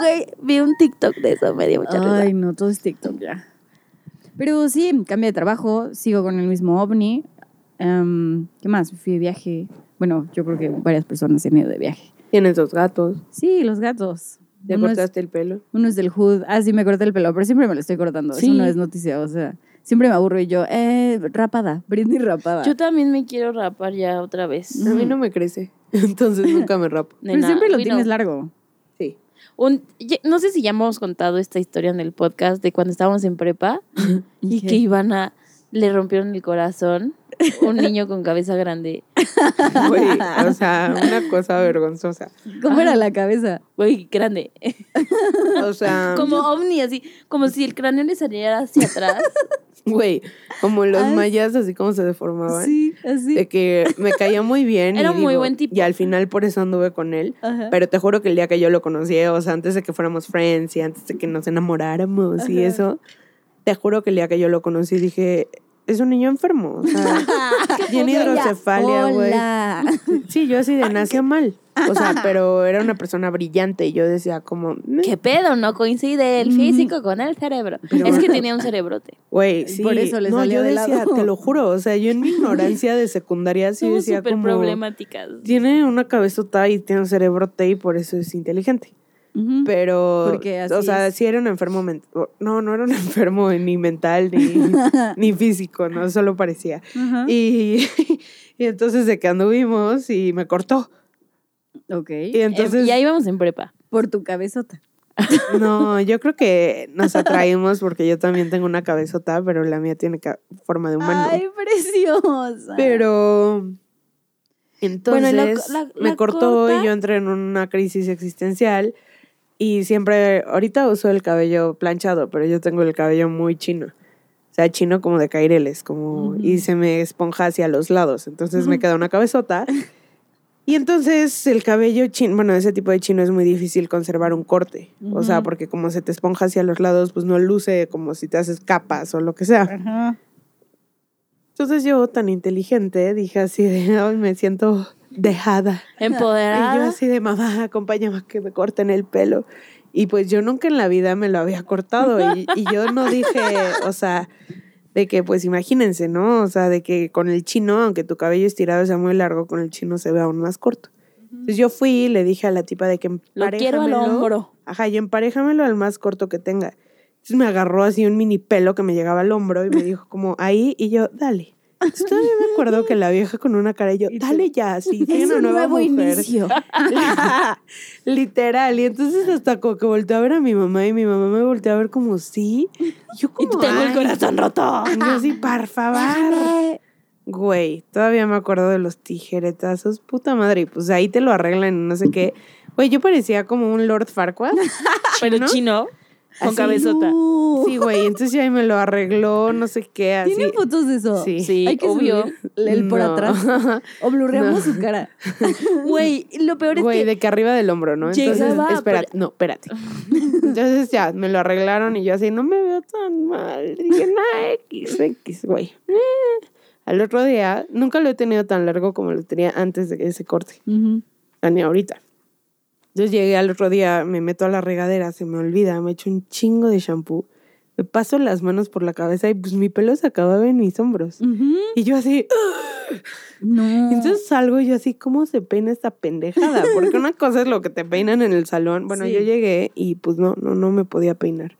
Güey, vi un TikTok de eso, me dio mucha risa. Ay, no, todo es TikTok ya. Pero sí, cambié de trabajo, sigo con el mismo ovni. Em, ¿Qué más? Fui de viaje. Bueno, yo creo que varias personas se han ido de viaje. Tienes dos gatos. Sí, los gatos. ¿Te Uno es, cortaste el pelo? uno es del Hood. Ah, sí, me corté el pelo, pero siempre me lo estoy cortando. Sí. Eso no es noticia, o sea, siempre me aburro y yo, eh, rapada, Britney rapada. Yo también me quiero rapar ya otra vez. A mí no me crece. Entonces nunca me rapo. pero siempre lo tienes know. largo. Sí. Un- no sé si ya hemos contado esta historia en el podcast de cuando estábamos en prepa y ¿Qué? que Ivana le rompieron el corazón. Un niño con cabeza grande. Güey, o sea, una cosa vergonzosa. ¿Cómo era la cabeza? Güey, grande. O sea, Como ovni, así. Como si el cráneo le saliera hacia atrás. Güey, como los mayas, así como se deformaban. Sí, Así. de que me caía muy bien. y Era un muy digo, buen tipo. Y al final por eso anduve con él. Ajá. Pero te juro que el día que yo lo conocí, o sea, antes de que fuéramos friends y antes de que nos enamoráramos y eso, te juro que el día que yo lo conocí dije, es un niño enfermo. O sea, tiene hidrocefalia, güey. Sí, yo así de nació mal. O sea, pero era una persona brillante y yo decía como. ¿Qué pedo? No coincide el físico con el cerebro. Pero- es que tenía un cerebrote. güey, sí. Por eso le no, salió yo de decía, lado. te lo juro, o sea, yo en mi ignorancia de secundaria sí Somos decía súper como, problemáticas. tiene una cabezota y tiene un cerebrote y por eso es inteligente. Pero, Porque así o sea, es. sí era un enfermo mental. No, no era un enfermo ni mental ni, ni físico, no, solo parecía. Y, y entonces de que anduvimos y me cortó. Ok. Y entonces, Eh, ya íbamos en prepa. Por tu cabezota. no, yo creo que nos atraímos porque yo también tengo una cabezota, pero la mía tiene forma de humano. Ay, preciosa. Pero entonces Bueno, y la- la- me la cortó corta. y yo entré en una crisis existencial y siempre, ahorita uso el cabello planchado, pero yo tengo el cabello muy chino. O sea, chino como de caireles, como, y Ujú. se me esponja hacia los lados. Entonces me queda una cabezota. Y entonces el cabello chino, bueno, ese tipo de chino es muy difícil conservar un corte. O sea, porque como se te esponja hacia los lados, pues no luce como si te haces capas o lo que sea. Entonces yo, tan inteligente, dije así de, "Ay, me siento dejada. Y yo Empoderada. así de, mamá, acompáñame a que me corten el pelo. Y pues yo nunca en la vida me lo había cortado. Y, y yo no dije, o sea, de que pues imagínense, ¿no? O sea, de que con el chino, aunque tu cabello estirado sea muy largo, con el chino se ve aún más corto. Entonces yo fui y le dije a la tipa de que Lo quiero al hombro. Ajá, y emparéjamelo al más corto que tenga. Entonces me agarró así un mini pelo que me llegaba al hombro y me dijo como ahí y yo, dale. Todavía me acuerdo que la vieja con una cara y yo, Y dale ya, sí, Es una un nueva nuevo mujer. inicio. Literal. Y entonces hasta como que volteé a ver a mi mamá y mi mamá me volteó a ver como sí. Y yo Y como tengo el corazón roto. Y yo así, por favor. Güey, todavía me acuerdo de los tijeretazos. Puta madre. Y pues ahí te lo arreglan y no sé qué. Güey, yo parecía como un Lord Farquaad. Pero ¿no? chino, con Así. cabezota. No. Sí, güey. Entonces ya ahí me lo arregló, no sé qué, así. ¿Tienen fotos de eso? Sí. Sí, Hay que obvio. subir el por No. atrás. O blurreamos No. su cara. Güey, lo peor es Güey, que de que arriba del hombro, ¿no? Entonces, Llegaba, espérate, no, espérate. Entonces ya, me lo arreglaron y yo así, no me veo tan mal. Dije, no, X, X, güey. Eh. Al otro día, nunca lo he tenido tan largo como lo tenía antes de ese corte, a ni ahorita. Entonces llegué al otro día, me meto a la regadera, se me olvida, me echo un chingo de shampoo, me paso las manos por la cabeza y pues mi pelo se acababa en mis hombros. Y yo así, No. entonces salgo y yo así, ¿cómo se peina esta pendejada? Porque una cosa es lo que te peinan en el salón. Bueno, Sí. yo llegué y pues no, no, no me podía peinar.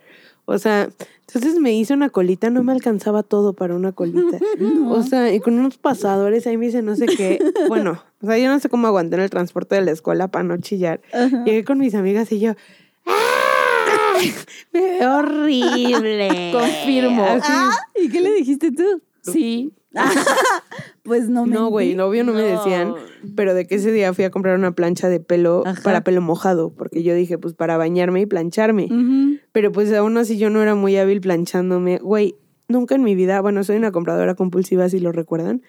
O sea, entonces me hice una colita, no me alcanzaba todo para una colita. O sea, y con unos pasadores ahí me hice no sé qué. Bueno, o sea, yo no sé cómo aguanté en el transporte de la escuela para no chillar. Ajá. Llegué con mis amigas y yo, ¡ay! Me veo horrible. Confirmo. ¿Y qué le dijiste tú? sí. Pues no me. No, güey, novio no me decían. Pero de que ese día fui a comprar una plancha de pelo Ajá. para pelo mojado, porque yo dije, pues para bañarme y plancharme. Pero pues aún así yo no era muy hábil planchándome. Güey, nunca en mi vida, bueno, soy una compradora compulsiva, si lo recuerdan.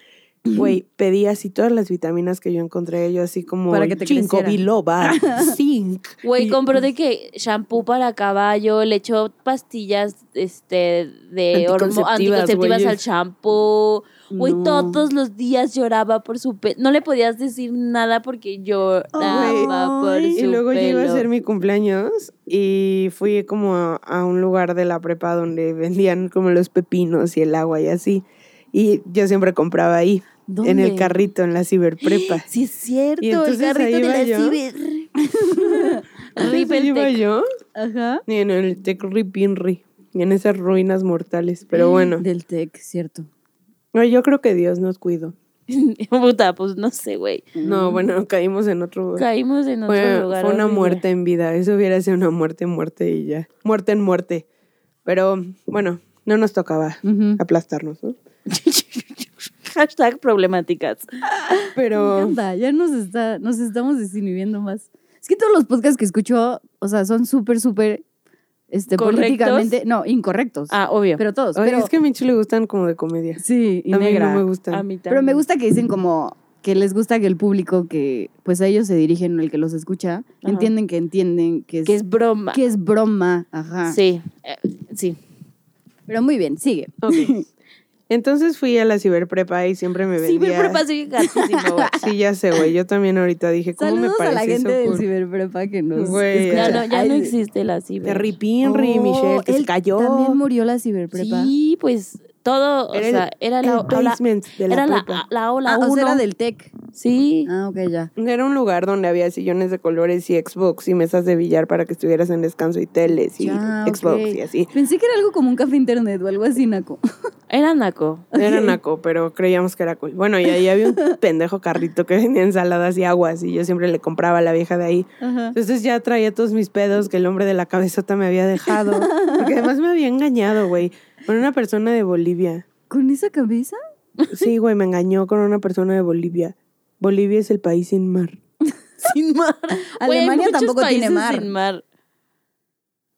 Güey, pedí así todas las vitaminas que yo encontré, yo así como Para que te creciera. biloba, zinc. Güey, Y- compró de que shampoo para caballo, le echó pastillas este de Anticonceptivas, anticonceptivas al shampoo. Güey, No. todos los días lloraba por su pelo. No le podías decir nada porque lloraba por su Y luego iba a pelo. hacer mi cumpleaños y fui como a, a un lugar de la prepa donde vendían como los pepinos y el agua y así. Y yo siempre compraba ahí, en el carrito, en la ciberprepa. Sí, es cierto, Y el carrito de la yo. ciber. Entonces iba yo Ajá. y en el Tec Ripinri, y en esas ruinas mortales. Pero bueno, Del TEC, cierto. no, yo creo que Dios nos cuidó. Puta, pues no sé, güey. No, bueno, caímos en otro Caímos en otro lugar. fue una muerte en vida. Eso hubiera sido una muerte, muerte y ya. Muerte en muerte. Pero bueno, no nos tocaba aplastarnos, ¿no? Hashtag problemáticas. Me Pero encanta, ya nos, está, nos estamos desinhibiendo más. Es que todos los podcasts que escucho, o sea, son súper, súper este, ¿Correctos? políticamente. No, incorrectos. Ah, obvio. pero todos. Oye, pero, es que a Michi le gustan como de comedia. sí, y a mí negra. no me gustan. a mí Pero me también. gusta que dicen como que les gusta que el público que pues a ellos se dirigen, el que los escucha, Ajá. entienden que entienden que es, Que es broma. que es broma. Ajá. Sí, eh, sí. Pero muy bien, sigue. Ok. Entonces fui a la ciberprepa y siempre me vendía... me prepa soy gatísimo. Sí, ya sé, güey. Yo también ahorita dije, ¿cómo me Saludos a parece la gente eso del cool? ciberprepa que nos Güey. Ya no, ya Ay, no existe la De ciber. Ripinri, Oh, Michelle, que se cayó. También murió la ciberprepa. Sí, pues todo, o Era el- sea, era la, el la- de la era la, ola Ah, o sea, uno. era del TEC. Sí. Ah, ok, ya. Era un lugar donde había sillones de colores y Xbox y mesas de billar para que estuvieras en descanso y teles y Ya, Xbox y así. Pensé que era algo como un café internet o algo así, Naco. Era naco. Era naco, pero creíamos que era cool. Bueno, y ahí había un pendejo carrito que vendía ensaladas y aguas y yo siempre le compraba a la vieja de ahí. Ajá. Entonces ya traía todos mis pedos que el hombre de la cabezota me había dejado. Porque además me había engañado, güey. Con una persona de Bolivia. ¿Con esa cabeza? Sí, güey, me engañó con una persona de Bolivia. Bolivia es el país sin mar. Sin mar. Alemania tampoco tiene mar. Sin mar.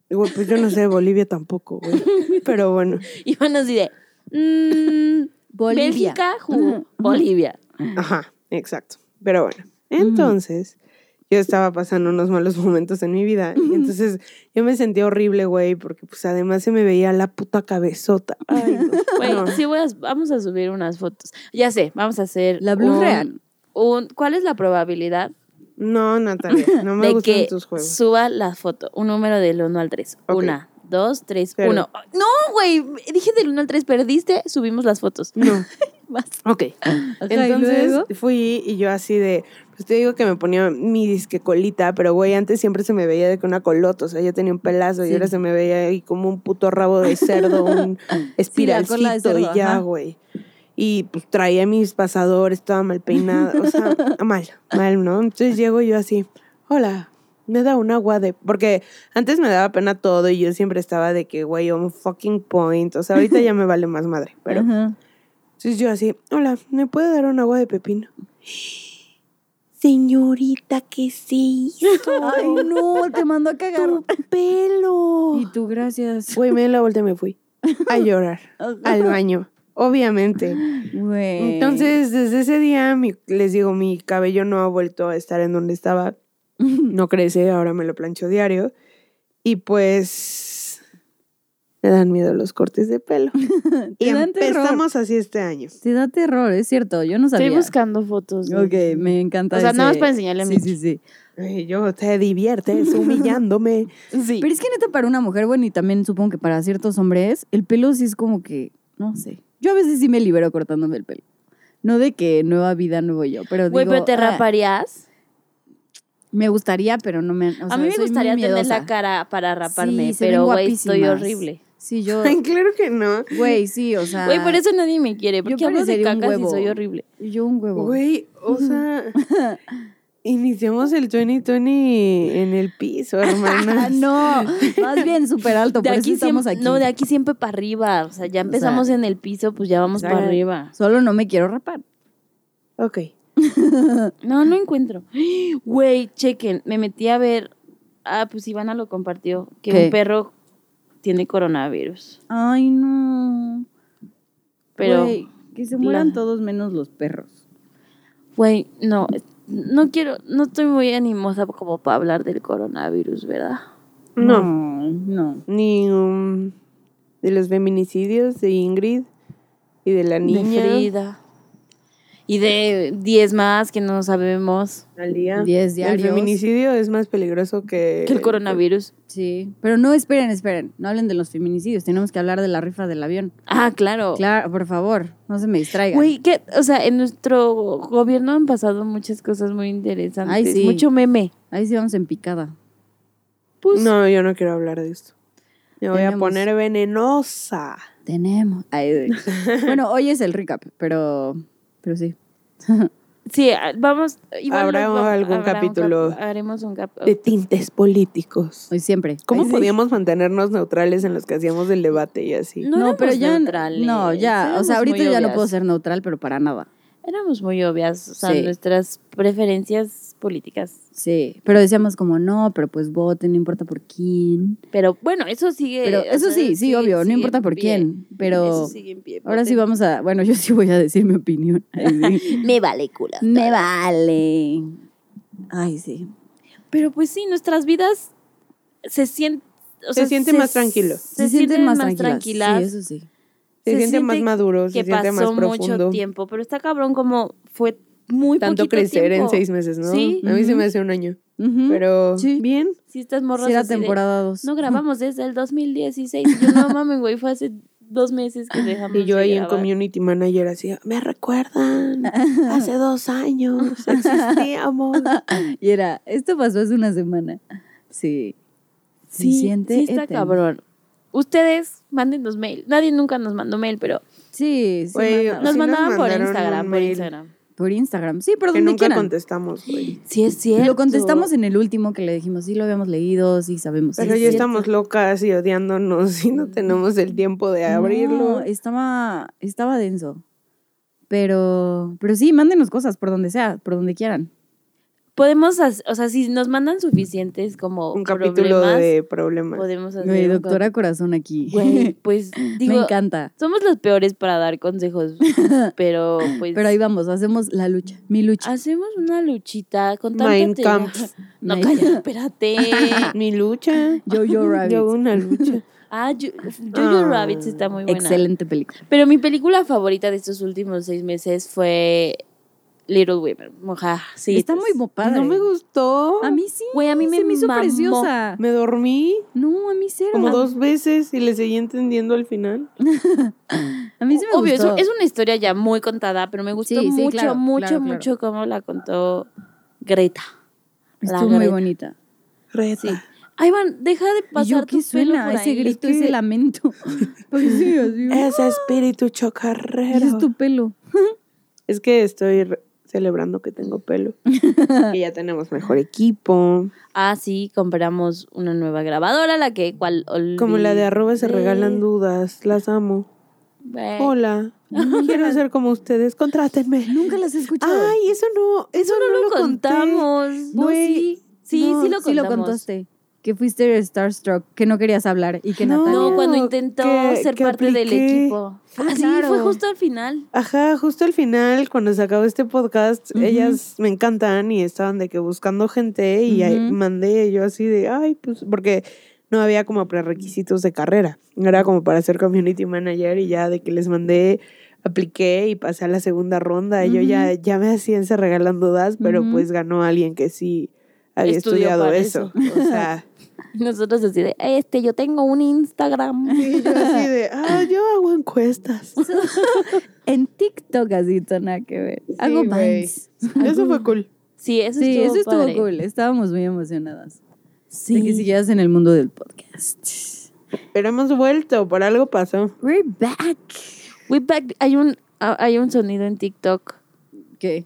Güey, pues yo no sé, Bolivia tampoco, güey. Pero bueno. Iban así de. mm, Bolivia. Bélgica Bolivia. Ajá, exacto. Pero bueno, entonces yo estaba pasando unos malos momentos en mi vida y entonces yo me sentía horrible, güey, porque pues además se me veía la puta cabezota. Ay, no. Güey, No. sí voy a, vamos a subir unas fotos. Ya sé, vamos a hacer. La Blue un- Real. un- ¿Cuál es la probabilidad No, Natalia, no me de gustan que tus juegos. suba la foto? Un número del 1 al 3. Ok. Una, dos, tres, Cero. uno. No, güey, dije del 1 al 3, perdiste, subimos las fotos. No. Vas. Ok. Ajá, ¿y Entonces fui y yo así de, pues te digo que me ponía mi disque colita, pero güey, antes siempre se me veía de que una colota, o sea, yo tenía un pelazo y ahora se me veía ahí como un puto rabo de cerdo, un espiralcito cerdo, y ya, güey. Y pues traía mis pasadores, estaba mal peinada, o sea, mal, mal, ¿no? Entonces llego yo así, hola, me da un agua de... Porque antes me daba pena todo y yo siempre estaba de que, güey, un fucking point, o sea, ahorita ya me vale más madre, pero... Entonces yo así, hola, ¿me puede dar un agua de pepino? Señorita, ¿qué se hizo? Ay, no, te mandó a cagar. tu pelo. Y tú, gracias. Güey, me di la vuelta y me fui a llorar al baño, obviamente. Güey. Entonces, desde ese día, mi- les digo, mi cabello no ha vuelto a estar en donde estaba. No crece, ahora me lo plancho diario. Y pues, me dan miedo los cortes de pelo. y Te dan terror. empezamos así este año. Te da terror, es cierto. Yo no sabía. Estoy buscando fotos. de- Ok, me encanta O sea, nada más ese- para enseñarle a Sí, Michi. sí, sí. Ay, yo te diviertes humillándome. Sí. Pero es que neta para una mujer, bueno, y también supongo que para ciertos hombres, el pelo sí es como que, no sé. Yo a veces sí me libero cortándome el pelo. No de que nueva vida, nuevo yo, pero Güey, digo, pero te ah, raparías. me gustaría, pero no me... o sea, a mí me gustaría tener la cara para raparme, Sí, pero güey, estoy horrible. Sí, yo... Ay, claro que no. Güey, sí, o sea... Güey, por eso nadie me quiere, yo porque hablo de y huevo. soy horrible. Yo un huevo. Güey, o sea, iniciamos el 2020 en el piso, Ah, hermana. no, más bien súper alto, De por eso aquí estamos aquí. no, de aquí siempre para arriba. O sea, ya empezamos en el piso, pues ya vamos O sea, para arriba. Solo no me quiero rapar. Ok. No, no encuentro. Güey, chequen, me metí a ver. Ah, pues Ivana lo compartió. Que ¿Qué? un perro tiene coronavirus. Ay, no. Pero, que se mueran la- todos menos los perros. güey, no. No quiero, no estoy muy animosa como para hablar del coronavirus, ¿verdad? No. no. Ni um, de los feminicidios de Ingrid y de la niña De Frida. Y de 10 más que no sabemos. al día. Diez El diarios. feminicidio es más peligroso que... Que el coronavirus. Sí, pero no, esperen, esperen. No hablen de los feminicidios. Tenemos que hablar de la rifa del avión. Ah, claro. Claro, por favor, no se me distraigan. Güey, que, o sea, en nuestro gobierno han pasado muchas cosas muy interesantes. Ay, sí. Mucho meme. Ahí sí vamos en picada. Pues, No, yo no quiero hablar de esto. Me voy a poner venenosa. Tenemos. Ay, bueno, hoy es el recap, pero, pero sí. Sí, ah, vamos. igual Habrá vamos- algún habrá un capítulo cap- haremos un cap- De tintes políticos. Hoy siempre. ¿Cómo Ay, sí. podíamos mantenernos neutrales en los que hacíamos el debate y así? No, pero ya. neutrales, No, ya. O sea, ahorita ya no puedo ser neutral, pero para nada. Éramos muy obvias, o sea, Sí. nuestras preferencias políticas. Sí, pero decíamos como no, pero pues voten, no importa por quién. Pero bueno, eso sigue. Pero eso sea, sí, sí, sigue- obvio, no importa por pie. quién, pero Eso sigue en pie. ahora sí vamos a, bueno, yo sí voy a decir mi opinión. Sí. Me vale culo. Me vale. Ay, sí. Pero pues sí, nuestras vidas se sienten. Se siente más tranquilo. Se, sienten más tranquilas. tranquilas. Sí, eso sí. Se, Se siente más siente maduro, se que siente más pasó mucho profundo. tiempo. Pero está cabrón como fue muy Tanto poquito crecer en seis meses, ¿no? Sí. A mí se Ujú. me hace un año. Pero Sí. bien. Sí, estas morras Sí, era temporada 2. No grabamos desde el 2016. Yo no mames, güey, fue hace dos meses que dejamos Y yo ahí en community manager así, me recuerdan, hace dos años existíamos. Y era, esto pasó hace una semana. Sí. Se Sí, siente sí está eterno. cabrón. Ustedes mándenos mail. Nadie nunca nos mandó mail, pero Sí, sí. Manda- nos Sí nos mandaban por Instagram, por. Instagram. Por Instagram. Sí, por que donde nunca quieran. contestamos, güey. Sí, es cierto. Lo contestamos en el último que le dijimos, sí lo habíamos leído, sí sabemos. Pero sí, ya estamos locas y odiándonos y no tenemos el tiempo de abrirlo. No, estaba, estaba denso. Pero, pero sí, mándenos cosas por donde sea, por donde quieran. Podemos, hacer- o sea, si nos mandan suficientes como un capítulo problemas, de problemas. podemos hacer Güey, un doctora corazón aquí. Güey, pues digo, Me encanta. somos los peores para dar consejos, pero pues Pero ahí vamos, hacemos la lucha, mi lucha. hacemos una luchita con tanta. No, calla, espérate. Mi lucha. Jojo Rabbit. Yo una lucha. Ah, Yo- Jojo Ah, Rabbit está muy buena. Excelente película. Pero mi película favorita de estos últimos seis meses fue Little Women. Moja, sí. Está muy padre. No me gustó. A mí sí. Güey, a mí me se me hizo mamó. preciosa. Me dormí No, a mí cero. como dos veces y le seguí entendiendo al final. A mí sí me Obvio, es, gustó. es una historia ya muy contada, pero me gustó Sí, sí, mucho, claro, mucho, claro, claro. mucho cómo la contó Greta. Estuvo muy Greta. bonita. Reta. Sí. Ay, Van, deja de ¿Y pasar yo tu pelo suena? por Ese ahí. grito, Es que- ese lamento. Pues sí, así. Ese espíritu chocarrero. es tu pelo. Es que estoy re- celebrando que tengo pelo. que ya tenemos mejor equipo. Ah, sí, compramos una nueva grabadora, la que cual Como la de arroba se regalan dudas. Las amo. Hola. Quiero ser como ustedes. Contrátenme. Nunca las he escuchado. Ay, eso no, eso, no, lo, contamos. No, sí. Sí, no, sí lo sí lo contamos. contaste. Que fuiste Starstruck, que no querías hablar y que No. Natalia. No, cuando que- intentó ser que parte del equipo. Ah, Ah, sí, claro. fue justo al final. Ajá, justo al final, cuando se acabó este podcast, ellas me encantan y estaban de que buscando gente y ahí mandé yo así de, ay, pues, porque no había como prerequisitos de carrera. Era como para ser community manager y ya de que les mandé, apliqué y pasé a la segunda ronda. Y yo ya, ya me hacían se regalan dudas, pero pues ganó alguien que sí había Estudió estudiado para eso. O sea, Nosotros así de, este, yo tengo un Instagram. y yo así de, ah, yo hago encuestas. En TikTok así, nada que ver. Hago güey. bands. Eso fue cool. Sí, eso Sí, estuvo eso estuvo padre. cool. Estábamos muy emocionadas. Sí. De que siguieras en el mundo del podcast. Pero hemos vuelto, por algo pasó. We're back. We back. Hay un, hay un sonido en TikTok. ¿Qué?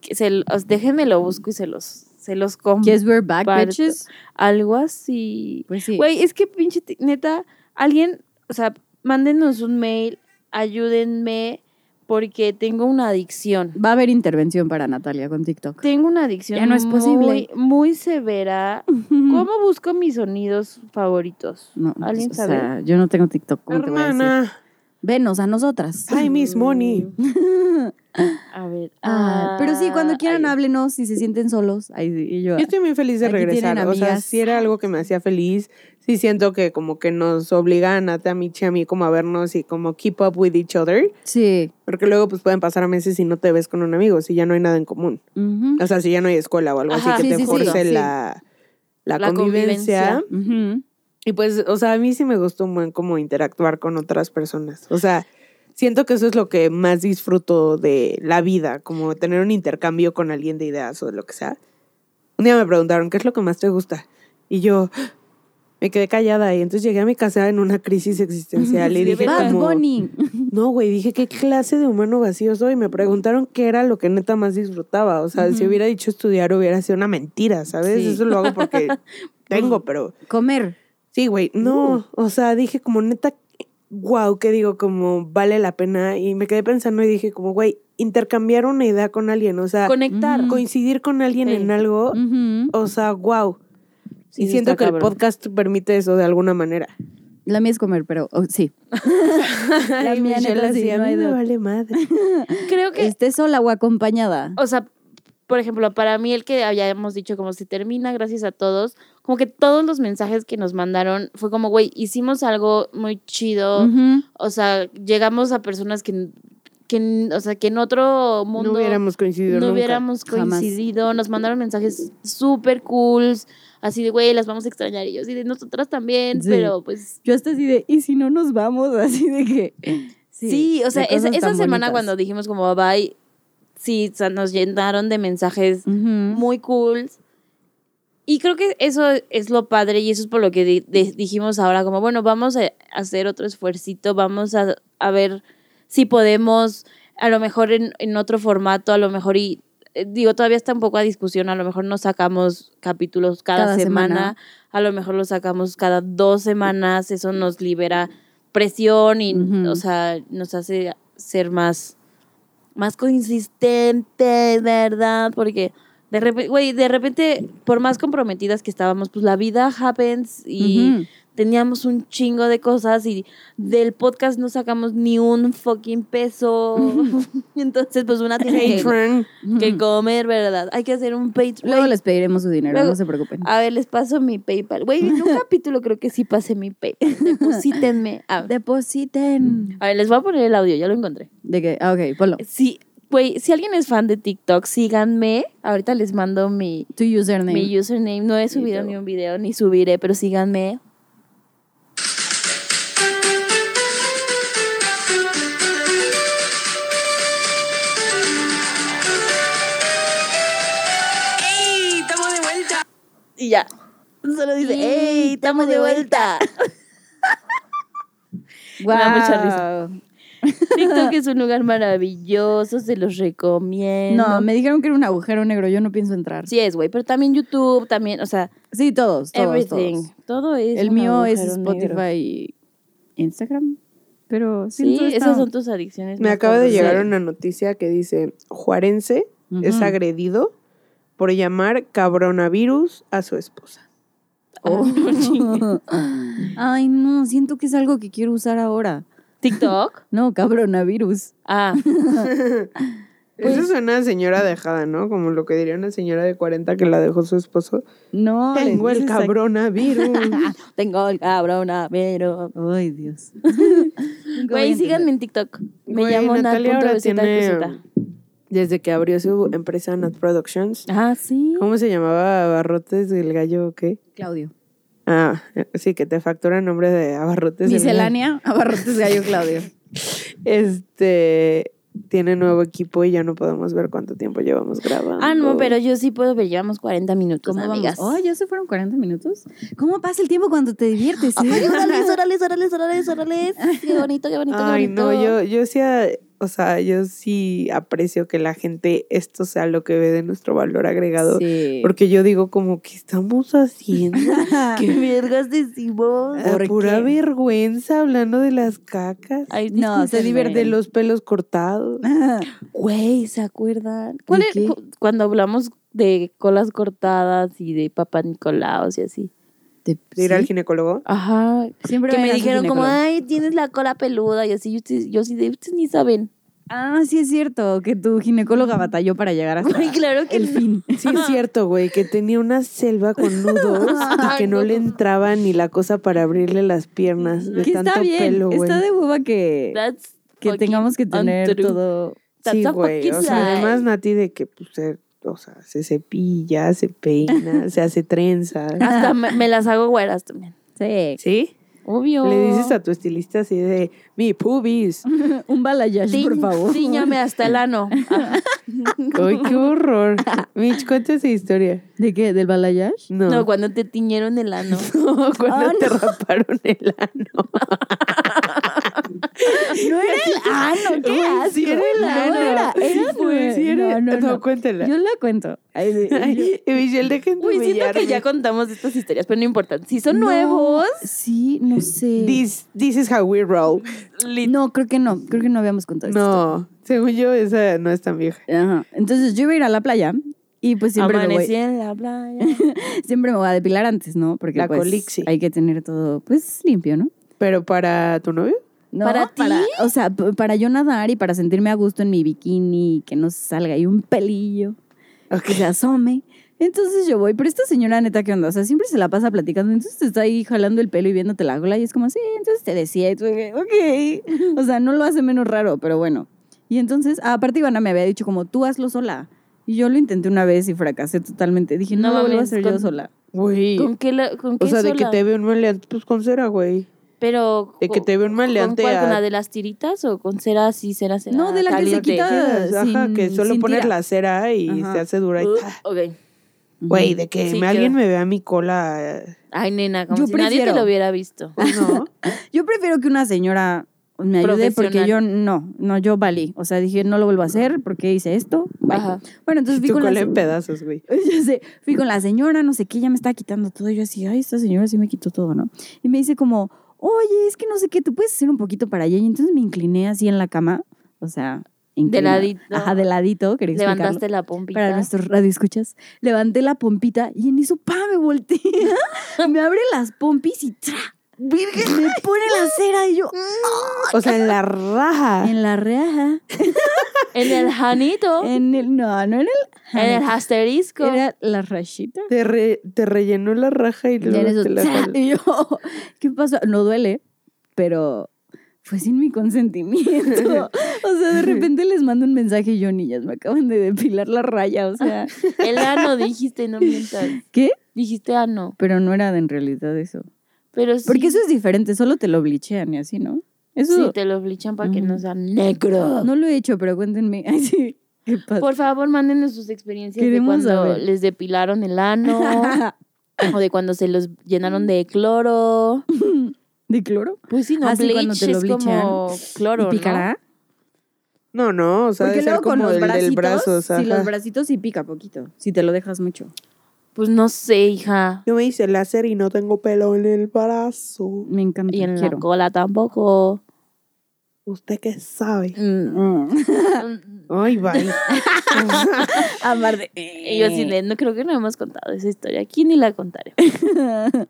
Que se, los- déjenme lo busco y se los, se los comparto. ¿Qué es We're back, bitches? Algo así. Pues sí. Güey, es que pinche, neta, alguien, o sea, mándenos un mail, ayúdenme, porque tengo una adicción. Va a haber intervención para Natalia con TikTok. Tengo una adicción Ya no es muy, posible. muy severa. ¿Cómo busco mis sonidos favoritos? No, ¿Alguien o sabe? sea, yo no tengo TikTok. ¿cómo te voy a decir? Hermana, Venos a nosotras. ay, Miss Money. A ver. Ah, pero sí, cuando quieran ay, háblenos si se sienten solos. Ahí sí, y yo. Yo estoy muy feliz de regresar. O sea, sí era algo que me hacía feliz. Sí siento que como que nos obligan a Tamichi a mí como a vernos y como keep up with each other. Sí. Porque luego pues pueden pasar meses y no te ves con un amigo si ya no hay nada en común. O sea, si ya no hay escuela o algo Ajá. así que Sí, te sí, force sí. la, la, La convivencia. Y pues, o sea, a mí sí me gustó un buen como interactuar con otras personas. O sea, siento que eso es lo que más disfruto de la vida, como tener un intercambio con alguien de ideas o de lo que sea. Un día me preguntaron, ¿qué es lo que más te gusta? Y yo me quedé callada y entonces llegué a mi casa en una crisis existencial y dije como, no, güey, dije, ¿qué clase de humano vacío soy? Me preguntaron qué era lo que neta más disfrutaba. O sea, si hubiera dicho estudiar hubiera sido una mentira, ¿sabes? Sí. Eso lo hago porque tengo, pero... Comer. Sí, güey, no, Uh. o sea, dije como neta, wow, que digo, como vale la pena y me quedé pensando y dije como, güey, intercambiar una idea con alguien, o sea, Conectar. Ujú. coincidir con alguien Sí. en algo, o sea, wow. Sí, y siento que el podcast permite eso de alguna manera. La mía es comer, pero oh, sí. La mía neta sí, a no mí me vale madre. Creo que, Esté sola o acompañada. o sea, por ejemplo, para mí el que habíamos dicho como se termina, gracias a todos, como que todos los mensajes que nos mandaron fue como, güey, hicimos algo muy chido, o sea, llegamos a personas que, que o sea, que en otro mundo no hubiéramos coincidido no nunca. hubiéramos Jamás. coincidido, nos mandaron mensajes súper cool, así de, güey, las vamos a extrañar y yo, así de, nosotras también, Sí. pero pues... Yo hasta así de, ¿y si no nos vamos? Así de que... Sí, o sea, esa, semana bonitas. cuando dijimos como bye, sí, o sea, nos llenaron de mensajes muy cool. Y creo que eso es lo padre y eso es por lo que di- di- dijimos ahora, como bueno, vamos a hacer otro esfuercito, vamos a, a ver si podemos, a lo mejor en, en otro formato, a lo mejor y eh, digo, todavía está un poco a discusión, a lo mejor no sacamos capítulos cada, Cada semana, semana. a lo mejor lo sacamos cada dos semanas, eso nos libera presión y, o sea, nos hace ser más, más consistentes, ¿verdad? Porque de repente, güey, de repente, por más comprometidas que estábamos, pues la vida happens y Ujú. teníamos un chingo de cosas y del podcast no sacamos ni un fucking peso. Entonces, pues una tiene que, que comer, ¿verdad? Hay que hacer un Patreon. Luego les pediremos su dinero, Luego- no se preocupen. A ver, les paso mi PayPal. Güey, en un capítulo creo que sí pasé mi PayPal. Deposítenme. A, Depositen. a ver, les voy a poner el audio, ya lo encontré. De que, ah, ok, ponlo. Sí, güey, si alguien es fan de TikTok, síganme. Ahorita les mando mi, Tu username. mi username. No he subido ni un video, ni subiré, pero síganme. ¡Ey! ¡Estamos de vuelta! Y ya. Solo dice, ¡Ey, estamos de vuelta! Guau. Me da mucha risa. TikTok es un lugar maravilloso, se los recomiendo. No, me dijeron que era un agujero negro, yo no pienso entrar. Sí es, güey, pero también YouTube, también, o sea, Sí, todos, todos, everything. todos. Todo es El un mío es Spotify negro. y Instagram. Pero Sí, esas son tus adicciones. Me acaba de llegar una noticia que dice, Juarense es agredido por llamar cabronavirus a su esposa. Oh. Ay, no, siento que es algo que quiero usar ahora. TikTok. No, cabronavirus. Ah, Eso suena a señora dejada, ¿no? Como lo que diría una señora de 40 que la dejó su esposo. No, Tengo el cabronavirus. tengo el cabrón, pero. Ay, Dios. Güey, síganme en TikTok. Me Güey, llamo Natalia ahora tiene-. Desde que abrió su empresa Nat Productions. Ah, sí. ¿Cómo se llamaba? ¿Abarrotes del gallo o qué? Claudio. Ah, sí, que te factura nombre de abarrotes. Miscelánea, abarrotes gallo Claudio. Este tiene nuevo equipo y ya no podemos ver cuánto tiempo llevamos grabando. Ah, no, pero yo sí puedo ver. Llevamos 40 minutos, ¿Cómo amigas. vamos? Oh, ya se fueron 40 minutos. ¿Cómo pasa el tiempo cuando te diviertes? eh? Ay, órales, órales, órales, órales, órales. Qué bonito, qué bonito, Ay, qué bonito. no, yo, yo sí, o sea, yo sí aprecio que la gente esto sea lo que ve de nuestro valor agregado. Sí. Porque yo digo como, ¿qué estamos haciendo? ¿Qué vergas decimos? Ah, ¿Por pura qué? vergüenza hablando de las cacas. Ay, No, se divierte de los pelos cortados. Güey, ¿se acuerdan? ¿Cuál cu- Cuando hablamos de colas cortadas y de papá Nicolaos y así. ¿De, De ir al sí? ginecólogo. Ajá. Siempre que me dijeron como, ay, tienes la cola peluda y así. Yo, sí- yo sí, de ustedes ni saben. Ah, sí es cierto, que tu ginecóloga batalló para llegar hasta Güey, claro que el no. fin. Sí, es cierto, güey, que tenía una selva con nudos y que no, no. le entraba ni la cosa para abrirle las piernas de Que tanto está bien, pelo, güey. está de hueva que, That's que tengamos que tener untrue. todo. That's Sí, a güey. O sea, además Nati de que, pues, o sea, se cepilla, se peina, se hace trenza. Hasta me, me las hago güeras también. Sí. ¿Sí? Obvio. Le dices a tu estilista así de, mi pubis. Un balayage, por favor. Tíñame hasta el ano. Ajá. Ay, qué horror. Mitch, cuenta esa historia. ¿De qué? ¿Del balayage? No. No, cuando te tiñeron el ano. No, cuando Ah, te raparon el ano. No era el ano, qué sí era el No ano. era, era Güey, sí era- No, no, no. cuéntala. Yo la cuento. Ay, de- Ay, y Michelle, dejen de Uy, siento que ya contamos estas historias, pero no importa. Si son No, nuevos, Sí, no sé. This, this is how we roll. No, creo que no. Creo que no habíamos contado esto. No, Según yo, esa no es tan vieja. Ajá. Entonces yo iba a ir a la playa y pues siempre me, Amanecí voy, en la playa. siempre me voy a depilar antes, ¿no? Porque La pues, colixi. hay que tener todo pues limpio, ¿no? Pero para tu novio. No, ¿Para ti? o sea, para yo nadar y para sentirme a gusto en mi bikini y que no salga ahí un pelillo, que se asome. Entonces yo voy, pero esta señora neta, ¿qué onda? O sea, siempre se la pasa platicando, entonces te está ahí jalando el pelo y viéndote la cola y es como así, entonces te decía, y tú, ok. O sea, no lo hace menos raro, pero bueno. Y entonces, aparte Ivana me había dicho como, tú hazlo sola. Y yo lo intenté una vez y fracasé totalmente. Dije, no, No lo vuelvo a hacer yo sola. Güey. ¿Con qué, la- con O qué sea, de que te ve un maleante, pues con cera, güey. Pero. de que ¿con- te ve un maleante ¿Con cuál? ¿Con la de las tiritas o con cera así, cera, cera? No, de la que se quita. Ajá, sin- que solo tira. la cera y Ajá. se hace dura y Uh, ok. Güey, de que Sí, me- alguien me vea mi cola. Ay, nena, como Yo si nadie te lo hubiera visto. no. Yo prefiero que una señora me ayude porque yo no, no, yo valí. O sea, dije, no lo vuelvo a hacer porque hice esto. Ajá. Bueno, entonces fui tu con la cola en se- pedazos, güey. Ya sé, fui con la señora, no sé qué, ella me estaba quitando todo. Yo así, ay, esta señora sí me quitó todo, ¿no? Y me dice como, oye, es que no sé qué, tú puedes hacer un poquito para allá. Y entonces me incliné así en la cama, o sea, inclinada. ladito. Ajá, de ladito, quería explicarlo. Levantaste la pompita. Para nuestros radioescuchas, levanté la pompita y en eso, pa, me volteé. me abre las pompis y ¡tra! Virgen, me pone la cera y yo O sea, en la raja. en la reaja. En el janito. En el, no, no en el. en el asterisco. Era la rachita. Te, re- te rellenó la raja y luego te la y yo, ¿qué pasó? No duele, pero fue sin mi consentimiento. O sea, de repente les mando un mensaje y yo, niñas, me acaban de depilar la raya, o sea, El ano dijiste, no mientas. ¿qué? Dijiste ano. Pero no era en realidad eso. Pero sí. Porque eso es diferente, solo te lo blichean y así, ¿no? Eso Sí, te lo blichan para que no sea negro. no lo he hecho, pero cuéntenme. Ay, sí. ¿Qué pasa? Por favor, mándenos sus experiencias Queremos de cuando saber. les depilaron el ano o de cuando se los llenaron de cloro. ¿De cloro? Pues sí, no, Ah, sí, cuando bleach te lo es como cloro, ¿Y ¿no? picará? No, no, o sea, Porque debe ser luego con como los el del bracitos, brazo. o sea, si los ajá. bracitos sí pica poquito, si te lo dejas mucho. Pues no sé, hija. Yo me hice láser y no tengo pelo en el brazo. Me encanta, Y en la quiero. cola tampoco. ¿Usted qué sabe? Mm. Ay, bye. Amar de... Y yo así de, no creo que no hemos contado esa historia aquí ni la contaré.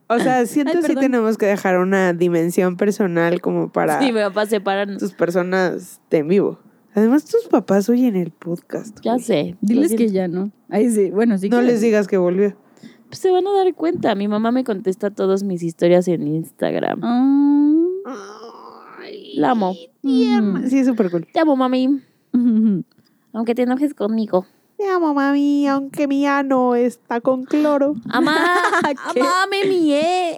O sea, siento Ay, que sí perdón. tenemos que dejar una dimensión personal como para Sí, me va a separarnos. tus personas de en vivo. Además, tus papás oyen el podcast. Ya güey. sé. Diles que ya no. Ay, sí, bueno, sí. No que- les digas que volvió. Pues se van a dar cuenta. Mi mamá me contesta todas mis historias en Instagram. Ah. La amo. Mm. Sí, es súper cool. Te amo, mami. Aunque te enojes conmigo. Te amo, mami, aunque mi ano está con cloro. Amá, ¿Qué? amá, me mié.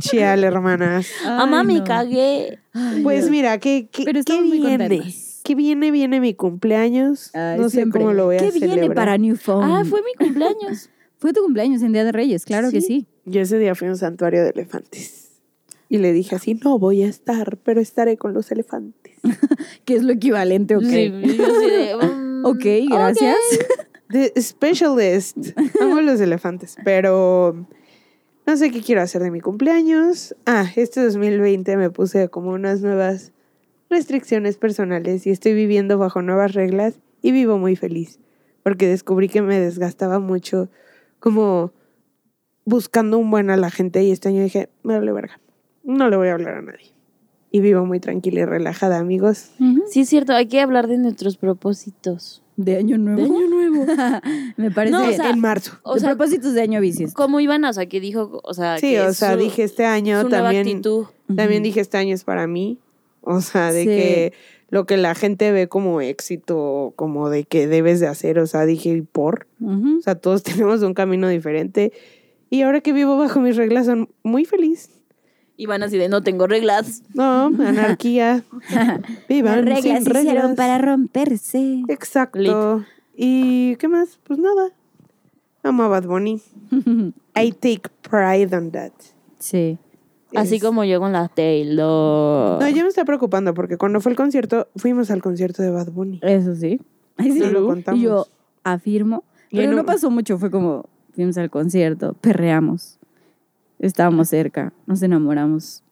Chial, hermanas. Amá, me no. cagué. Ay, Pues Dios. mira, ¿qué, qué, Pero qué estamos muy viene? contentas. ¿Qué viene? Viene mi cumpleaños. Ay, no sé cómo lo voy a ¿Qué celebrar. viene para New Phone? Ah, fue mi cumpleaños. Fue tu cumpleaños en Día de Reyes, claro que Sí. sí. Yo ese día fui a un santuario de elefantes. Y le dije así, no voy a estar, pero estaré con los elefantes. Que es lo equivalente, ok. Sí, yo así de, mm, Ok, gracias. The Specialist. Amo los elefantes, pero no sé qué quiero hacer de mi cumpleaños. Ah, este 2020 me puse como unas nuevas restricciones personales y estoy viviendo bajo nuevas reglas y vivo muy feliz porque descubrí que me desgastaba mucho como buscando un buen a la gente y este año dije, me vale verga, no le voy a hablar a nadie. Y vivo muy tranquila y relajada, amigos. Sí, es cierto, hay que hablar de nuestros propósitos. De año nuevo. De año nuevo. Me parece. No, o sea, en marzo. O de sea, propósitos de año bicis. ¿cómo iban? O sea, que dijo, o sea, Sí, que o sea, su- dije este año también. actitud. También Ujú. dije este año es para mí. O sea, de Sí. que lo que la gente ve como éxito, como de que debes de hacer, o sea, dije, ¿y por? Ujú. O sea, todos tenemos un camino diferente. Y ahora que vivo bajo mis reglas, son muy feliz. Iban así de, no tengo reglas. No, anarquía. Vivan Las reglas sin se hicieron reglas. para romperse. Exacto. ¿Y qué más? Pues nada. Amo a Bad Bunny. I take pride on that. Sí. Así como yo con la Taylor. No, ya me está preocupando porque cuando fue el concierto, fuimos al concierto de Bad Bunny. Eso sí. Ay, sí. No lo contamos. Y yo afirmo. Y Pero no pasó mucho, fue como fuimos al concierto, perreamos. Estábamos cerca, nos enamoramos.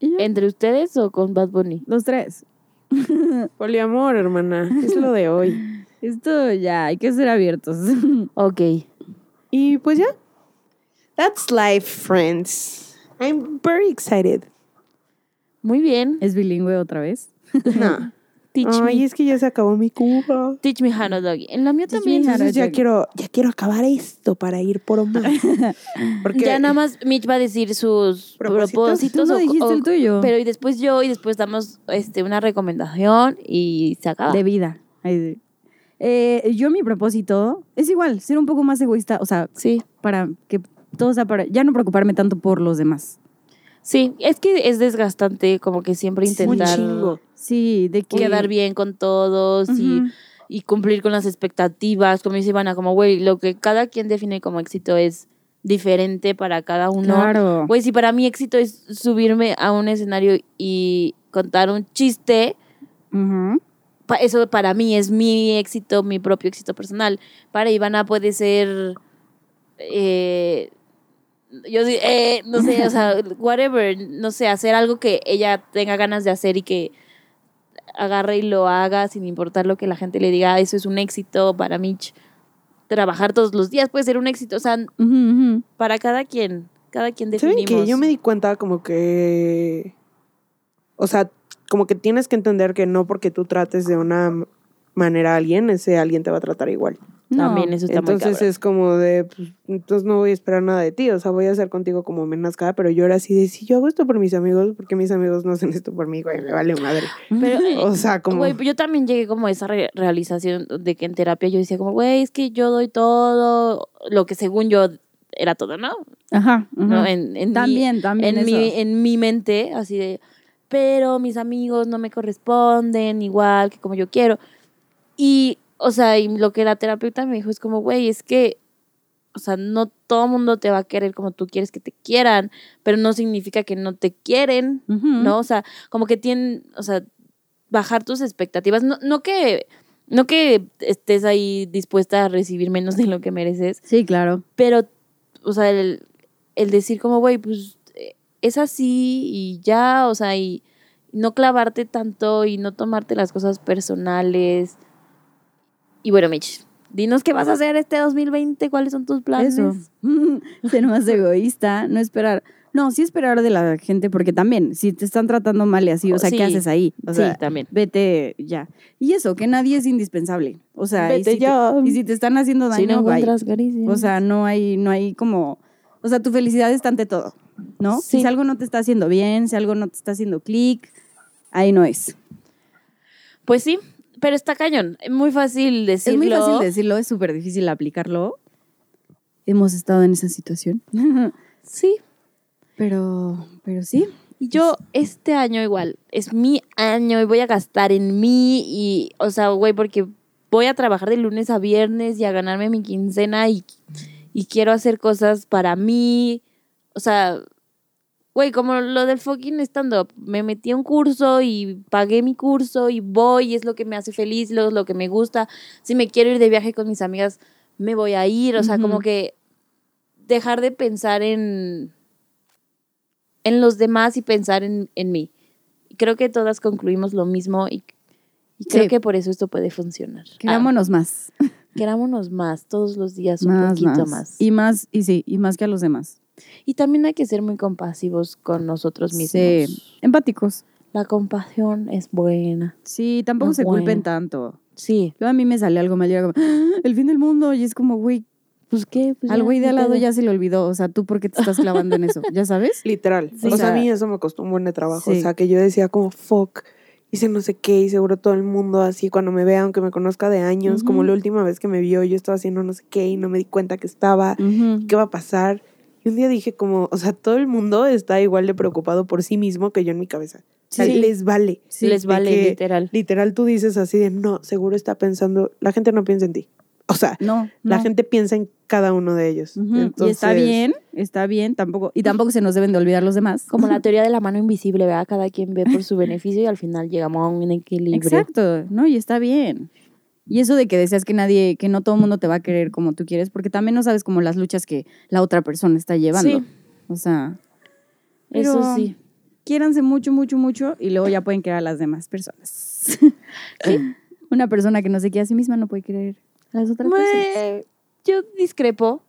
Y ya, ¿Entre ustedes o con Bad Bunny? los tres. Poliamor, hermana. Es lo de hoy. Esto ya, hay que ser abiertos. Ok. Y pues ya. That's life, friends. I'm very excited. Muy bien. ¿Es bilingüe otra vez? No. Teach Ay, me. es que ya se acabó mi cuba. Teach me how to doggy. En la mía Teach también. Entonces ya quiero, ya quiero acabar esto para ir por más. Porque Ya nada más Mitch va a decir sus ¿Propósitos? propósitos. Tú no o- dijiste o- el tuyo. Pero y después yo y después damos este, una recomendación y se acaba. De vida. Ay, Eh, yo mi propósito es igual, ser un poco más egoísta, o sea, Sí. para que todo sea para, ya no preocuparme tanto por los demás. Sí, es que es desgastante como que siempre intentar. Sí, de que... quedar bien con todos y, cumplir con las expectativas. Como dice Ivana, como, güey, lo que cada quien define como éxito es diferente para cada uno. Claro. Güey, si para mí éxito es subirme a un escenario y contar un chiste, pa- eso para mí es mi éxito, mi propio éxito personal. Para Ivana puede ser, eh, yo di- eh, no sé, o sea, whatever, no sé, hacer algo que ella tenga ganas de hacer y que agarre y lo haga sin importar lo que la gente le diga, "Ah, eso es un éxito para Mitch. Trabajar todos los días puede ser un éxito, o sea, para cada quien, cada quien ¿Saben definimos. que yo me di cuenta como que... O sea, como que tienes que entender que no porque tú trates de una manera a alguien, ese alguien te va a tratar igual. No, También eso está muy Entonces cabrón. es como de, pues, entonces no voy a esperar nada de ti, o sea, voy a hacer contigo como me nazca, pero yo era así de, si yo hago esto por mis amigos, porque mis amigos no hacen esto por mí, güey, me vale madre. Pero, eh, O sea, como... Güey, yo también llegué como a esa re- realización de que en terapia yo decía como, güey, es que yo doy todo, lo que según yo era todo, ¿no? Ajá, ujú. ¿No? En, en mi- También, también en, mi, eso. en mi mente, así de, pero mis amigos no me corresponden igual que como yo quiero. Y, o sea, y lo que la terapeuta me dijo es como, güey, es que, o sea, no todo mundo te va a querer como tú quieres que te quieran, pero no significa que no te quieren. ¿no? O sea, como que tienen, o sea, bajar tus expectativas, no, no que... No que estés ahí dispuesta a recibir menos de lo que mereces, Sí, claro. pero, o sea, el, el decir como, güey, pues eh, es así y ya, o sea, y no clavarte tanto y no tomarte las cosas personales. Y bueno, Mitch, dinos qué vas a hacer este 2020, cuáles son tus planes. Eso. Ser más egoísta, no esperar. No, sí esperar de la gente, porque también, si te están tratando mal y así, o sea, Sí. ¿qué haces ahí? O sí, sea, también. vete ya. Y eso, que nadie es indispensable. O sea, y Vete si, te, ya. y si te están haciendo Si daño, no encuentras caricia. O sea, no hay, no hay como. O sea, tu felicidad está ante todo, ¿no? Sí. Si algo no te está haciendo bien, si algo no te está haciendo clic, ahí no es. Pues sí, pero está cañón. Es muy fácil decirlo. Es muy fácil decirlo, es súper difícil aplicarlo. Hemos estado en esa situación. Sí. pero, pero sí. Y yo este año igual, es mi año y voy a gastar en mí y, o sea, güey, porque voy a trabajar de lunes a viernes y a ganarme mi quincena y, y quiero hacer cosas para mí. O sea, güey, como lo del fucking stand-up, me metí a un curso y pagué mi curso y voy y es lo que me hace feliz, lo, lo que me gusta. Si me quiero ir de viaje con mis amigas, me voy a ir. O sea, como que dejar de pensar en en los demás y pensar en, en mí. Y creo que todas concluimos lo mismo y, y creo Sí. que por eso esto puede funcionar. Querámonos más. Ah, querámonos más, todos los días un más, poquito más. más. Y más, y sí, y más que a los demás. Y también hay que ser muy compasivos con nosotros mismos. Sí. Empáticos. La compasión es buena. Sí, tampoco se culpen tanto. Sí. Luego a mí me sale algo mal y era como, "Ah, el fin del mundo. Y es como, güey, Pues qué, pues al güey de al lado ya se le olvidó. O sea, ¿tú por qué te estás clavando en eso? ¿Ya sabes? Literal. Sí. o sea, a mí eso me costó un buen de trabajo. sí. O sea, que yo decía como, fuck, hice no sé qué y seguro todo el mundo así cuando me vea, aunque me conozca de años, como la última vez que me vio, yo estaba haciendo no sé qué y no me di cuenta que estaba, Ujú. qué va a pasar. Y un día dije como, o sea, todo el mundo está igual de preocupado por sí mismo que yo en mi cabeza. O sea, Sí. les vale. Sí, Les vale, que literal. Literal, tú dices así de, no, seguro está pensando, la gente no piensa en ti. O sea, No, la gente piensa en cada uno de ellos. Ujú, Y está Entonces, bien, está bien, tampoco, y tampoco se nos deben de olvidar los demás. Como la teoría de la mano invisible, ¿verdad? Cada quien ve por su beneficio y al final llegamos a un equilibrio. Exacto, ¿no? Y está bien. Y eso de que deseas que nadie, que no todo el mundo te va a querer como tú quieres, porque también no sabes como las luchas que la otra persona está llevando. Sí. O sea, Eso sí. quiéranse mucho, mucho, mucho y luego ya pueden querer a las demás personas. Una persona que no se quiere a sí misma no puede querer a las otras personas. Yo discrepo.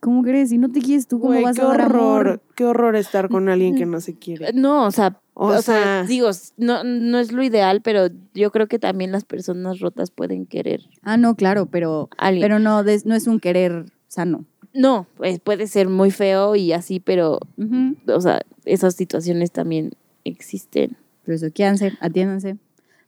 ¿Cómo crees? Si no te quieres tú, ¿cómo vas qué a dar horror, amor? qué horror estar con alguien que no se quiere. No, o sea, O o, sea, sea- digo, no, no es lo ideal, pero yo creo que también las personas rotas pueden querer Ah, no, claro, pero, alguien. pero no, no es un querer sano. no, pues puede ser muy feo y así, pero, o sea, esas situaciones también existen. Por eso, quédense, atiéndanse.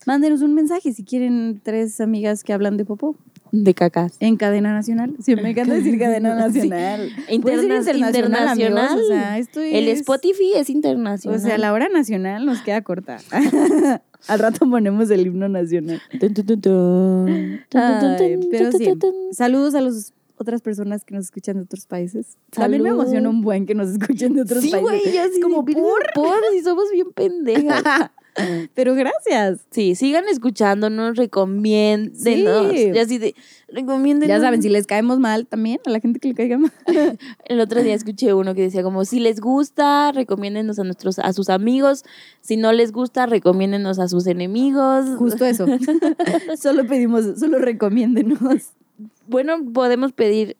Mándenos un mensaje si quieren tres amigas que hablan de popó. De cacas. En cadena nacional. Sí, me encanta decir cadena nacional. Ser Interna- internacional, internacional. O sea, esto El es- Spotify es O internacional. sea, la hora nacional nos queda corta. Al rato ponemos el himno nacional. Ay, pero sí. Saludos a las otras personas que nos escuchan de otros países. También me emociona un buen que nos escuchen de otros Sí, países. güey, ya es como por. por si somos bien pendejas. Pero gracias. Sí, sigan escuchándonos, recomiéndenos. Sí. Ya así de, recomiéndenos. Ya saben, si les caemos mal también, a la gente que le caiga mal. El otro día escuché uno que decía como, si les gusta, recomiéndenos a nuestros, a sus amigos. Si no les gusta, recomiéndenos a sus enemigos. Justo eso. solo pedimos, solo recomiéndenos. Bueno, podemos pedir.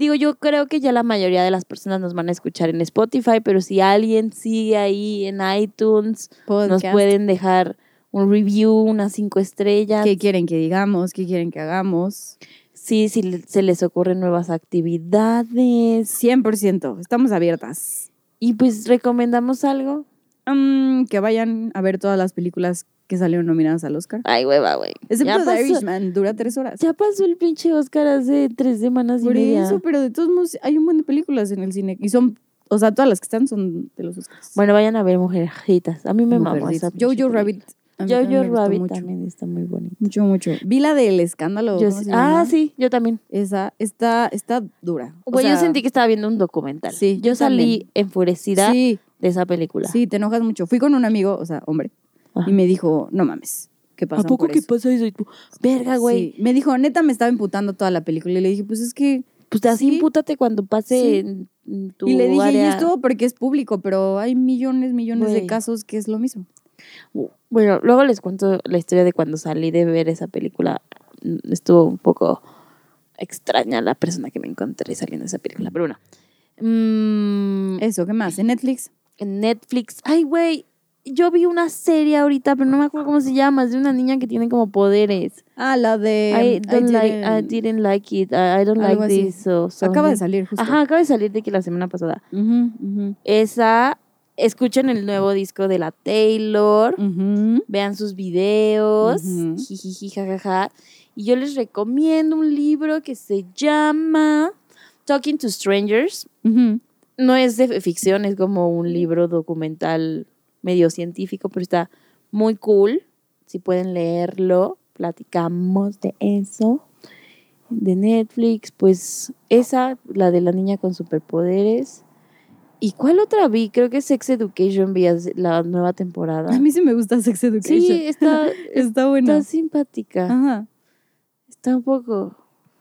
Digo, yo creo que ya la mayoría de las personas nos van a escuchar en Spotify, pero si alguien sigue ahí en iTunes, nos pueden dejar un review, unas cinco estrellas. ¿Qué quieren que digamos? ¿Qué quieren que hagamos? Sí, si le- se les ocurren nuevas actividades. 100%. Estamos abiertas. Y pues recomendamos algo. Mm, que vayan a ver todas las películas que salieron nominadas al Oscar. Ay, hueva, güey. Excepto pasó, Irishman, dura tres horas. ya pasó el pinche Oscar hace tres semanas Por y media. eso, pero de todos modos hay un buen de películas en el cine. Y son, o sea, todas las que están son de los Oscars. Bueno, vayan a ver Mujercitas. A mí me mamó esa Jojo. Rabbit. Jojo Rabbit mucho. también está muy bonito. Mucho, mucho. Vi la del escándalo. Yo ah, sí, yo también. Esa está, está dura. O Güey, yo sentí que estaba viendo un documental. Sí, yo yo salí también. enfurecida Sí, de esa película. sí, te enojas mucho. Fui con un amigo, o sea, hombre, Ajá. y me dijo, no mames, ¿qué pasa ¿A poco por que eso? pasa eso? Y tú, verga, güey. Sí. Me dijo, neta, me estaba imputando toda la película. Y le dije, pues es que... Pues así Sí. impútate cuando pase en, tu y le dije, y área. esto porque es público, pero hay millones, millones de casos que es lo mismo. Bueno, luego les cuento la historia de cuando salí de ver esa película. Mm, Estuvo un poco extraña la persona que me encontré saliendo de esa película, pero bueno. Mm, Eso, ¿qué más? En Netflix. en Netflix. Ay, güey, yo vi una serie ahorita, pero no me acuerdo cómo se llama. Es de una niña que tiene como poderes. Ah, la de... I don't like, I didn't- didn't like it. I, I don't like así. this. Acaba de salir justo. Ajá, acaba de salir de que la semana pasada. Ujú, Esa, escuchen el nuevo disco de la Taylor. ujú. vean sus videos, jijiji, jajaja. Y yo les recomiendo un libro que se llama Talking to Strangers. No es de ficción, es como un libro documental medio científico, pero está muy cool. Si pueden leerlo, platicamos de eso. De Netflix, pues esa, la de la niña con superpoderes. ¿Y cuál otra vi? Creo que Sex Education vi la nueva temporada. A mí sí me gusta Sex Education. Sí, está, está buena. está simpática. Ajá. Está un poco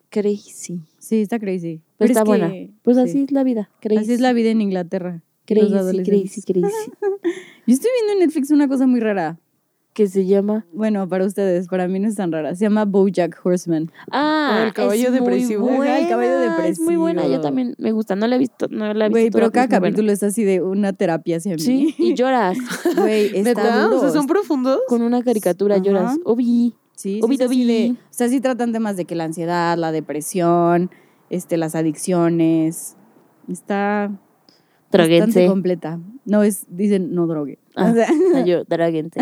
crazy. Sí, está crazy. Pero está es buena. que- Pues sí. así es la vida. Crazy. Así es la vida en Inglaterra. crazy, crazy, crazy. Yo estoy viendo en Netflix una cosa muy rara. que se llama. Bueno, para ustedes, para mí no es tan rara. Se llama BoJack Horseman. Ah, el caballo es muy depresivo. Ajá, buena, el caballo Es muy buena. Yo depresivo. también me gusta. No la he visto. No la he visto. Güey, pero cada muy buena. capítulo es así de una terapia hacia mí. Sí, y lloras. Güey, está. O sea, son profundos. Con una caricatura Ajá. lloras. Obi. Sí, sí, Obi es así dobi. de- o sea, sí tratan temas de que la ansiedad, la depresión, este, las adicciones. Está Droguense. completa. No es, dicen no drogue. Ah, O sea, yo, droguense.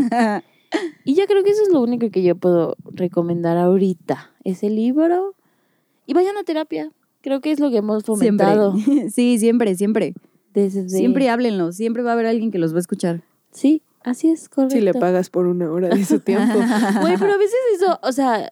Y ya creo que eso es lo único que yo puedo recomendar ahorita. Ese libro. Y vayan a terapia. Creo que es lo que hemos fomentado. siempre. Sí, siempre, siempre. Desde... Siempre háblenlo. Siempre va a haber alguien que los va a escuchar. Sí, así es, correcto. Si le pagas por una hora de su tiempo. Güey, pero a veces eso, o sea,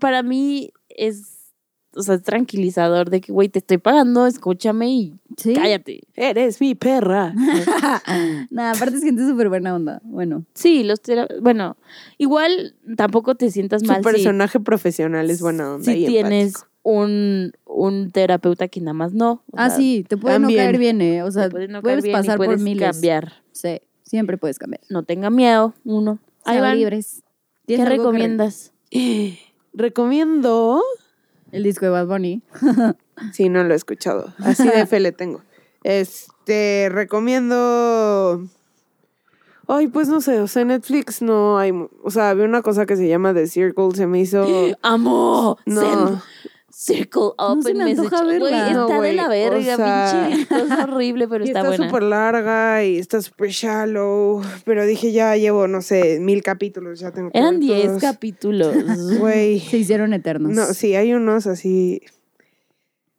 para mí es, o sea, es tranquilizador de que, güey, te estoy pagando, escúchame y Sí. cállate. Eres mi perra. Nah, aparte es gente súper buena onda. Bueno. Sí, los bueno, igual tampoco te sientas Su mal si, personaje profesional es buena onda. si y tienes empático. un, un terapeuta que nada más no. Ah, sea, sí, te puede no caer bien, ¿eh? O sea, puede no puedes bien pasar puedes por miles. cambiar. Sí, Siempre puedes cambiar. No tenga miedo, uno. Ahí van. libres. ¿Qué ¿Tienes algo que re- recomiendas? Recomiendo. El disco de Bad Bunny. Sí, no lo he escuchado. Así de fe le tengo. Este, recomiendo. Ay, pues no sé, o sea, Netflix no hay. O sea, había una cosa que se llama The Circle, se me hizo. ¡Amo! No. Send Circle Up se and me antoja message. Güey, verla. está No, de la o verga, sea, pinche. Está horrible, pero Y está, está buena. súper larga y está súper shallow. Pero dije, ya llevo, no sé, mil capítulos, ya tengo que Eran ver 10 todos. capítulos. Güey. Se hicieron eternos. No, sí, hay unos así.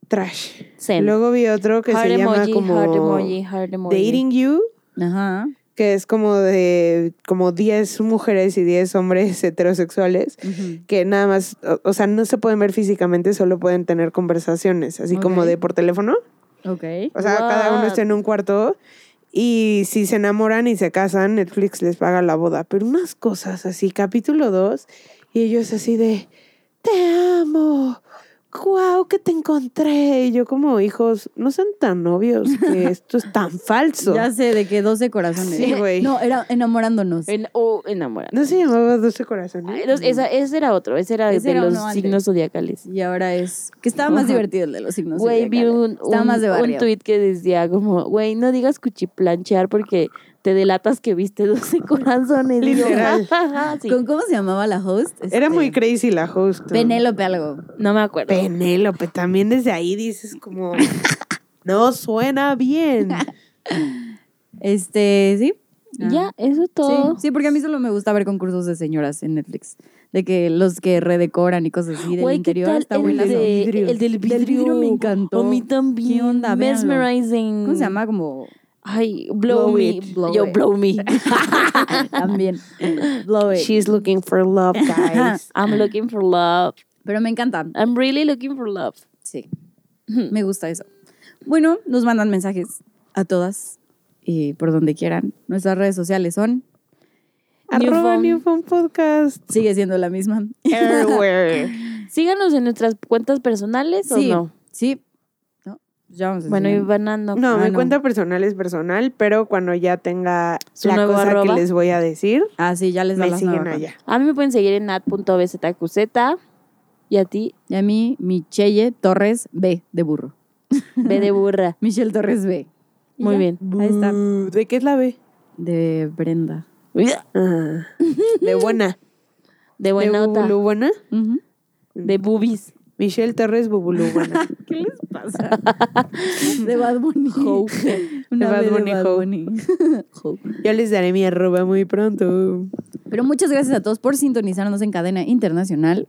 Trash. Send. Luego vi otro que Heart se llama emoji, como. heart emoji, heart emoji. Dating You. Ajá. que es como de como 10 mujeres y 10 hombres heterosexuales Ujú. que nada más, o, o sea, no se pueden ver físicamente, solo pueden tener conversaciones, así como Ok. de por teléfono. Ok. O sea, cada uno What? está en un cuarto y si se enamoran y se casan, Netflix les paga la boda. Pero unas cosas así, capítulo 2, y ellos así de, te amo. ¡Guau! que te encontré. Y yo como hijos, no sean tan novios, que esto es tan falso. Ya sé, de que 12 corazones. Sí, güey. No, era enamorándonos. En- o enamorado. ¿No se llamaba 12 corazones? Ay, los- esa- ese era otro, ese era Ese de era los uno antes. signos zodiacales. Y ahora es. Que estaba más Ajá. divertido el de los signos. Güey, vi zodiacales. un, Estaba un, más de un barrio. tweet que decía como, güey, no digas cuchiplanchear porque te delatas que viste 12 corazones. Literal. sí. ¿Con cómo se llamaba la host? Era Este, muy crazy la host. Penélope algo. No me acuerdo. Penélope, también desde ahí dices como, no suena bien. Este, sí. Ya, eso es Sí, todo. sí, porque a mí solo me gusta ver concursos de señoras en Netflix. De que los que redecoran y cosas así del Güey, ¿qué interior está el, buenazo. de- Vidrio. el del Del vidrio. me encantó. A mí también. ¿Qué onda? Véanlo. Mesmerizing. ¿Cómo se llama? Como Ay, blow, Blow me. it. Blow Yo, it. blow me. también. Blow it. She's looking for love, guys. I'm looking for love. Pero me encanta. I'm really looking for love. Sí. Me gusta eso. Bueno, nos mandan mensajes a todas y por donde quieran. Nuestras redes sociales son. Arroba. Newfound Podcast. Sigue siendo la misma. Everywhere. Síganos en nuestras cuentas personales Sí. o no. Sí. ¿No? Ya vamos a Bueno, van dando. No, Ah, mi no. cuenta personal es personal, pero cuando ya tenga Su la nuevo cosa arroba. que les voy a decir, Ah, sí, ya les da me las siguen allá. A mí me pueden seguir en nat.bzqz. Y a ti, Y a mí, Michelle Torres B de burro. B de burra. Michelle Torres B. Muy ya, bien. Ahí está. ¿De qué es la B? De Brenda. Ah, de buena. De buena ¿De buena? De boobies. Michelle Torres Bubulú. ¿Qué les pasa? de Bad Bunny. Ho. Una De Bad Bunny, de Bad. Bunny. Ho. Yo les daré mi arroba muy pronto. Pero muchas gracias a todos por sintonizarnos en cadena internacional.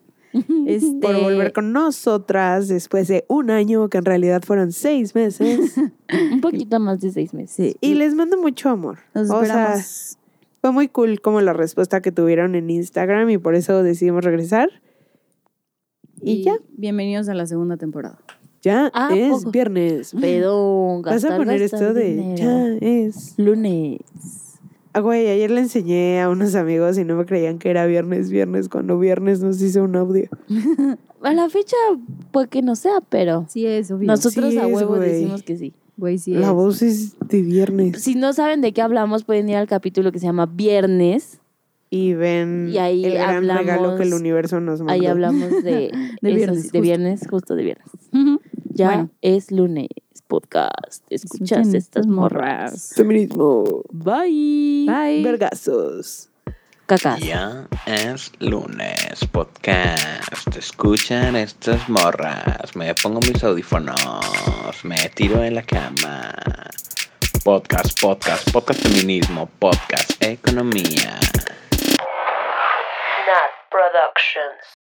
Este, Por volver con nosotras después de un año, que en realidad fueron seis meses. Un poquito más de seis meses. Sí, Y les mando mucho amor. nos o sea, fue muy cool como la respuesta que tuvieron en Instagram y por eso decidimos regresar. Y, ya, Bienvenidos a la segunda temporada. ya Ah, es poco. viernes. Pero Vas a poner esto de dinero. ya es. Lunes. Ah, güey, ayer le enseñé a unos amigos y no me creían que era viernes, viernes, cuando viernes nos hizo un audio. A la fecha, puede que no sea, pero Sí es, obvio. nosotros Sí a es, huevo güey. decimos que sí. Güey, sí La es. voz es de viernes. Si no saben de qué hablamos, pueden ir al capítulo que se llama Viernes. Y ven Y ahí el gran hablamos- regalo que el universo nos mandó. Ahí hablamos de, viernes, de justo. viernes, justo de viernes. Ya Bueno. es lunes, podcast. Escuchas Escuchen estas morras. Feminismo. Bye. Bye. Vergazos. Cacas. Ya es lunes, podcast. Escuchan estas morras. Me pongo mis audífonos. Me tiro en la cama. Podcast, podcast, podcast feminismo, podcast economía. Nat Productions.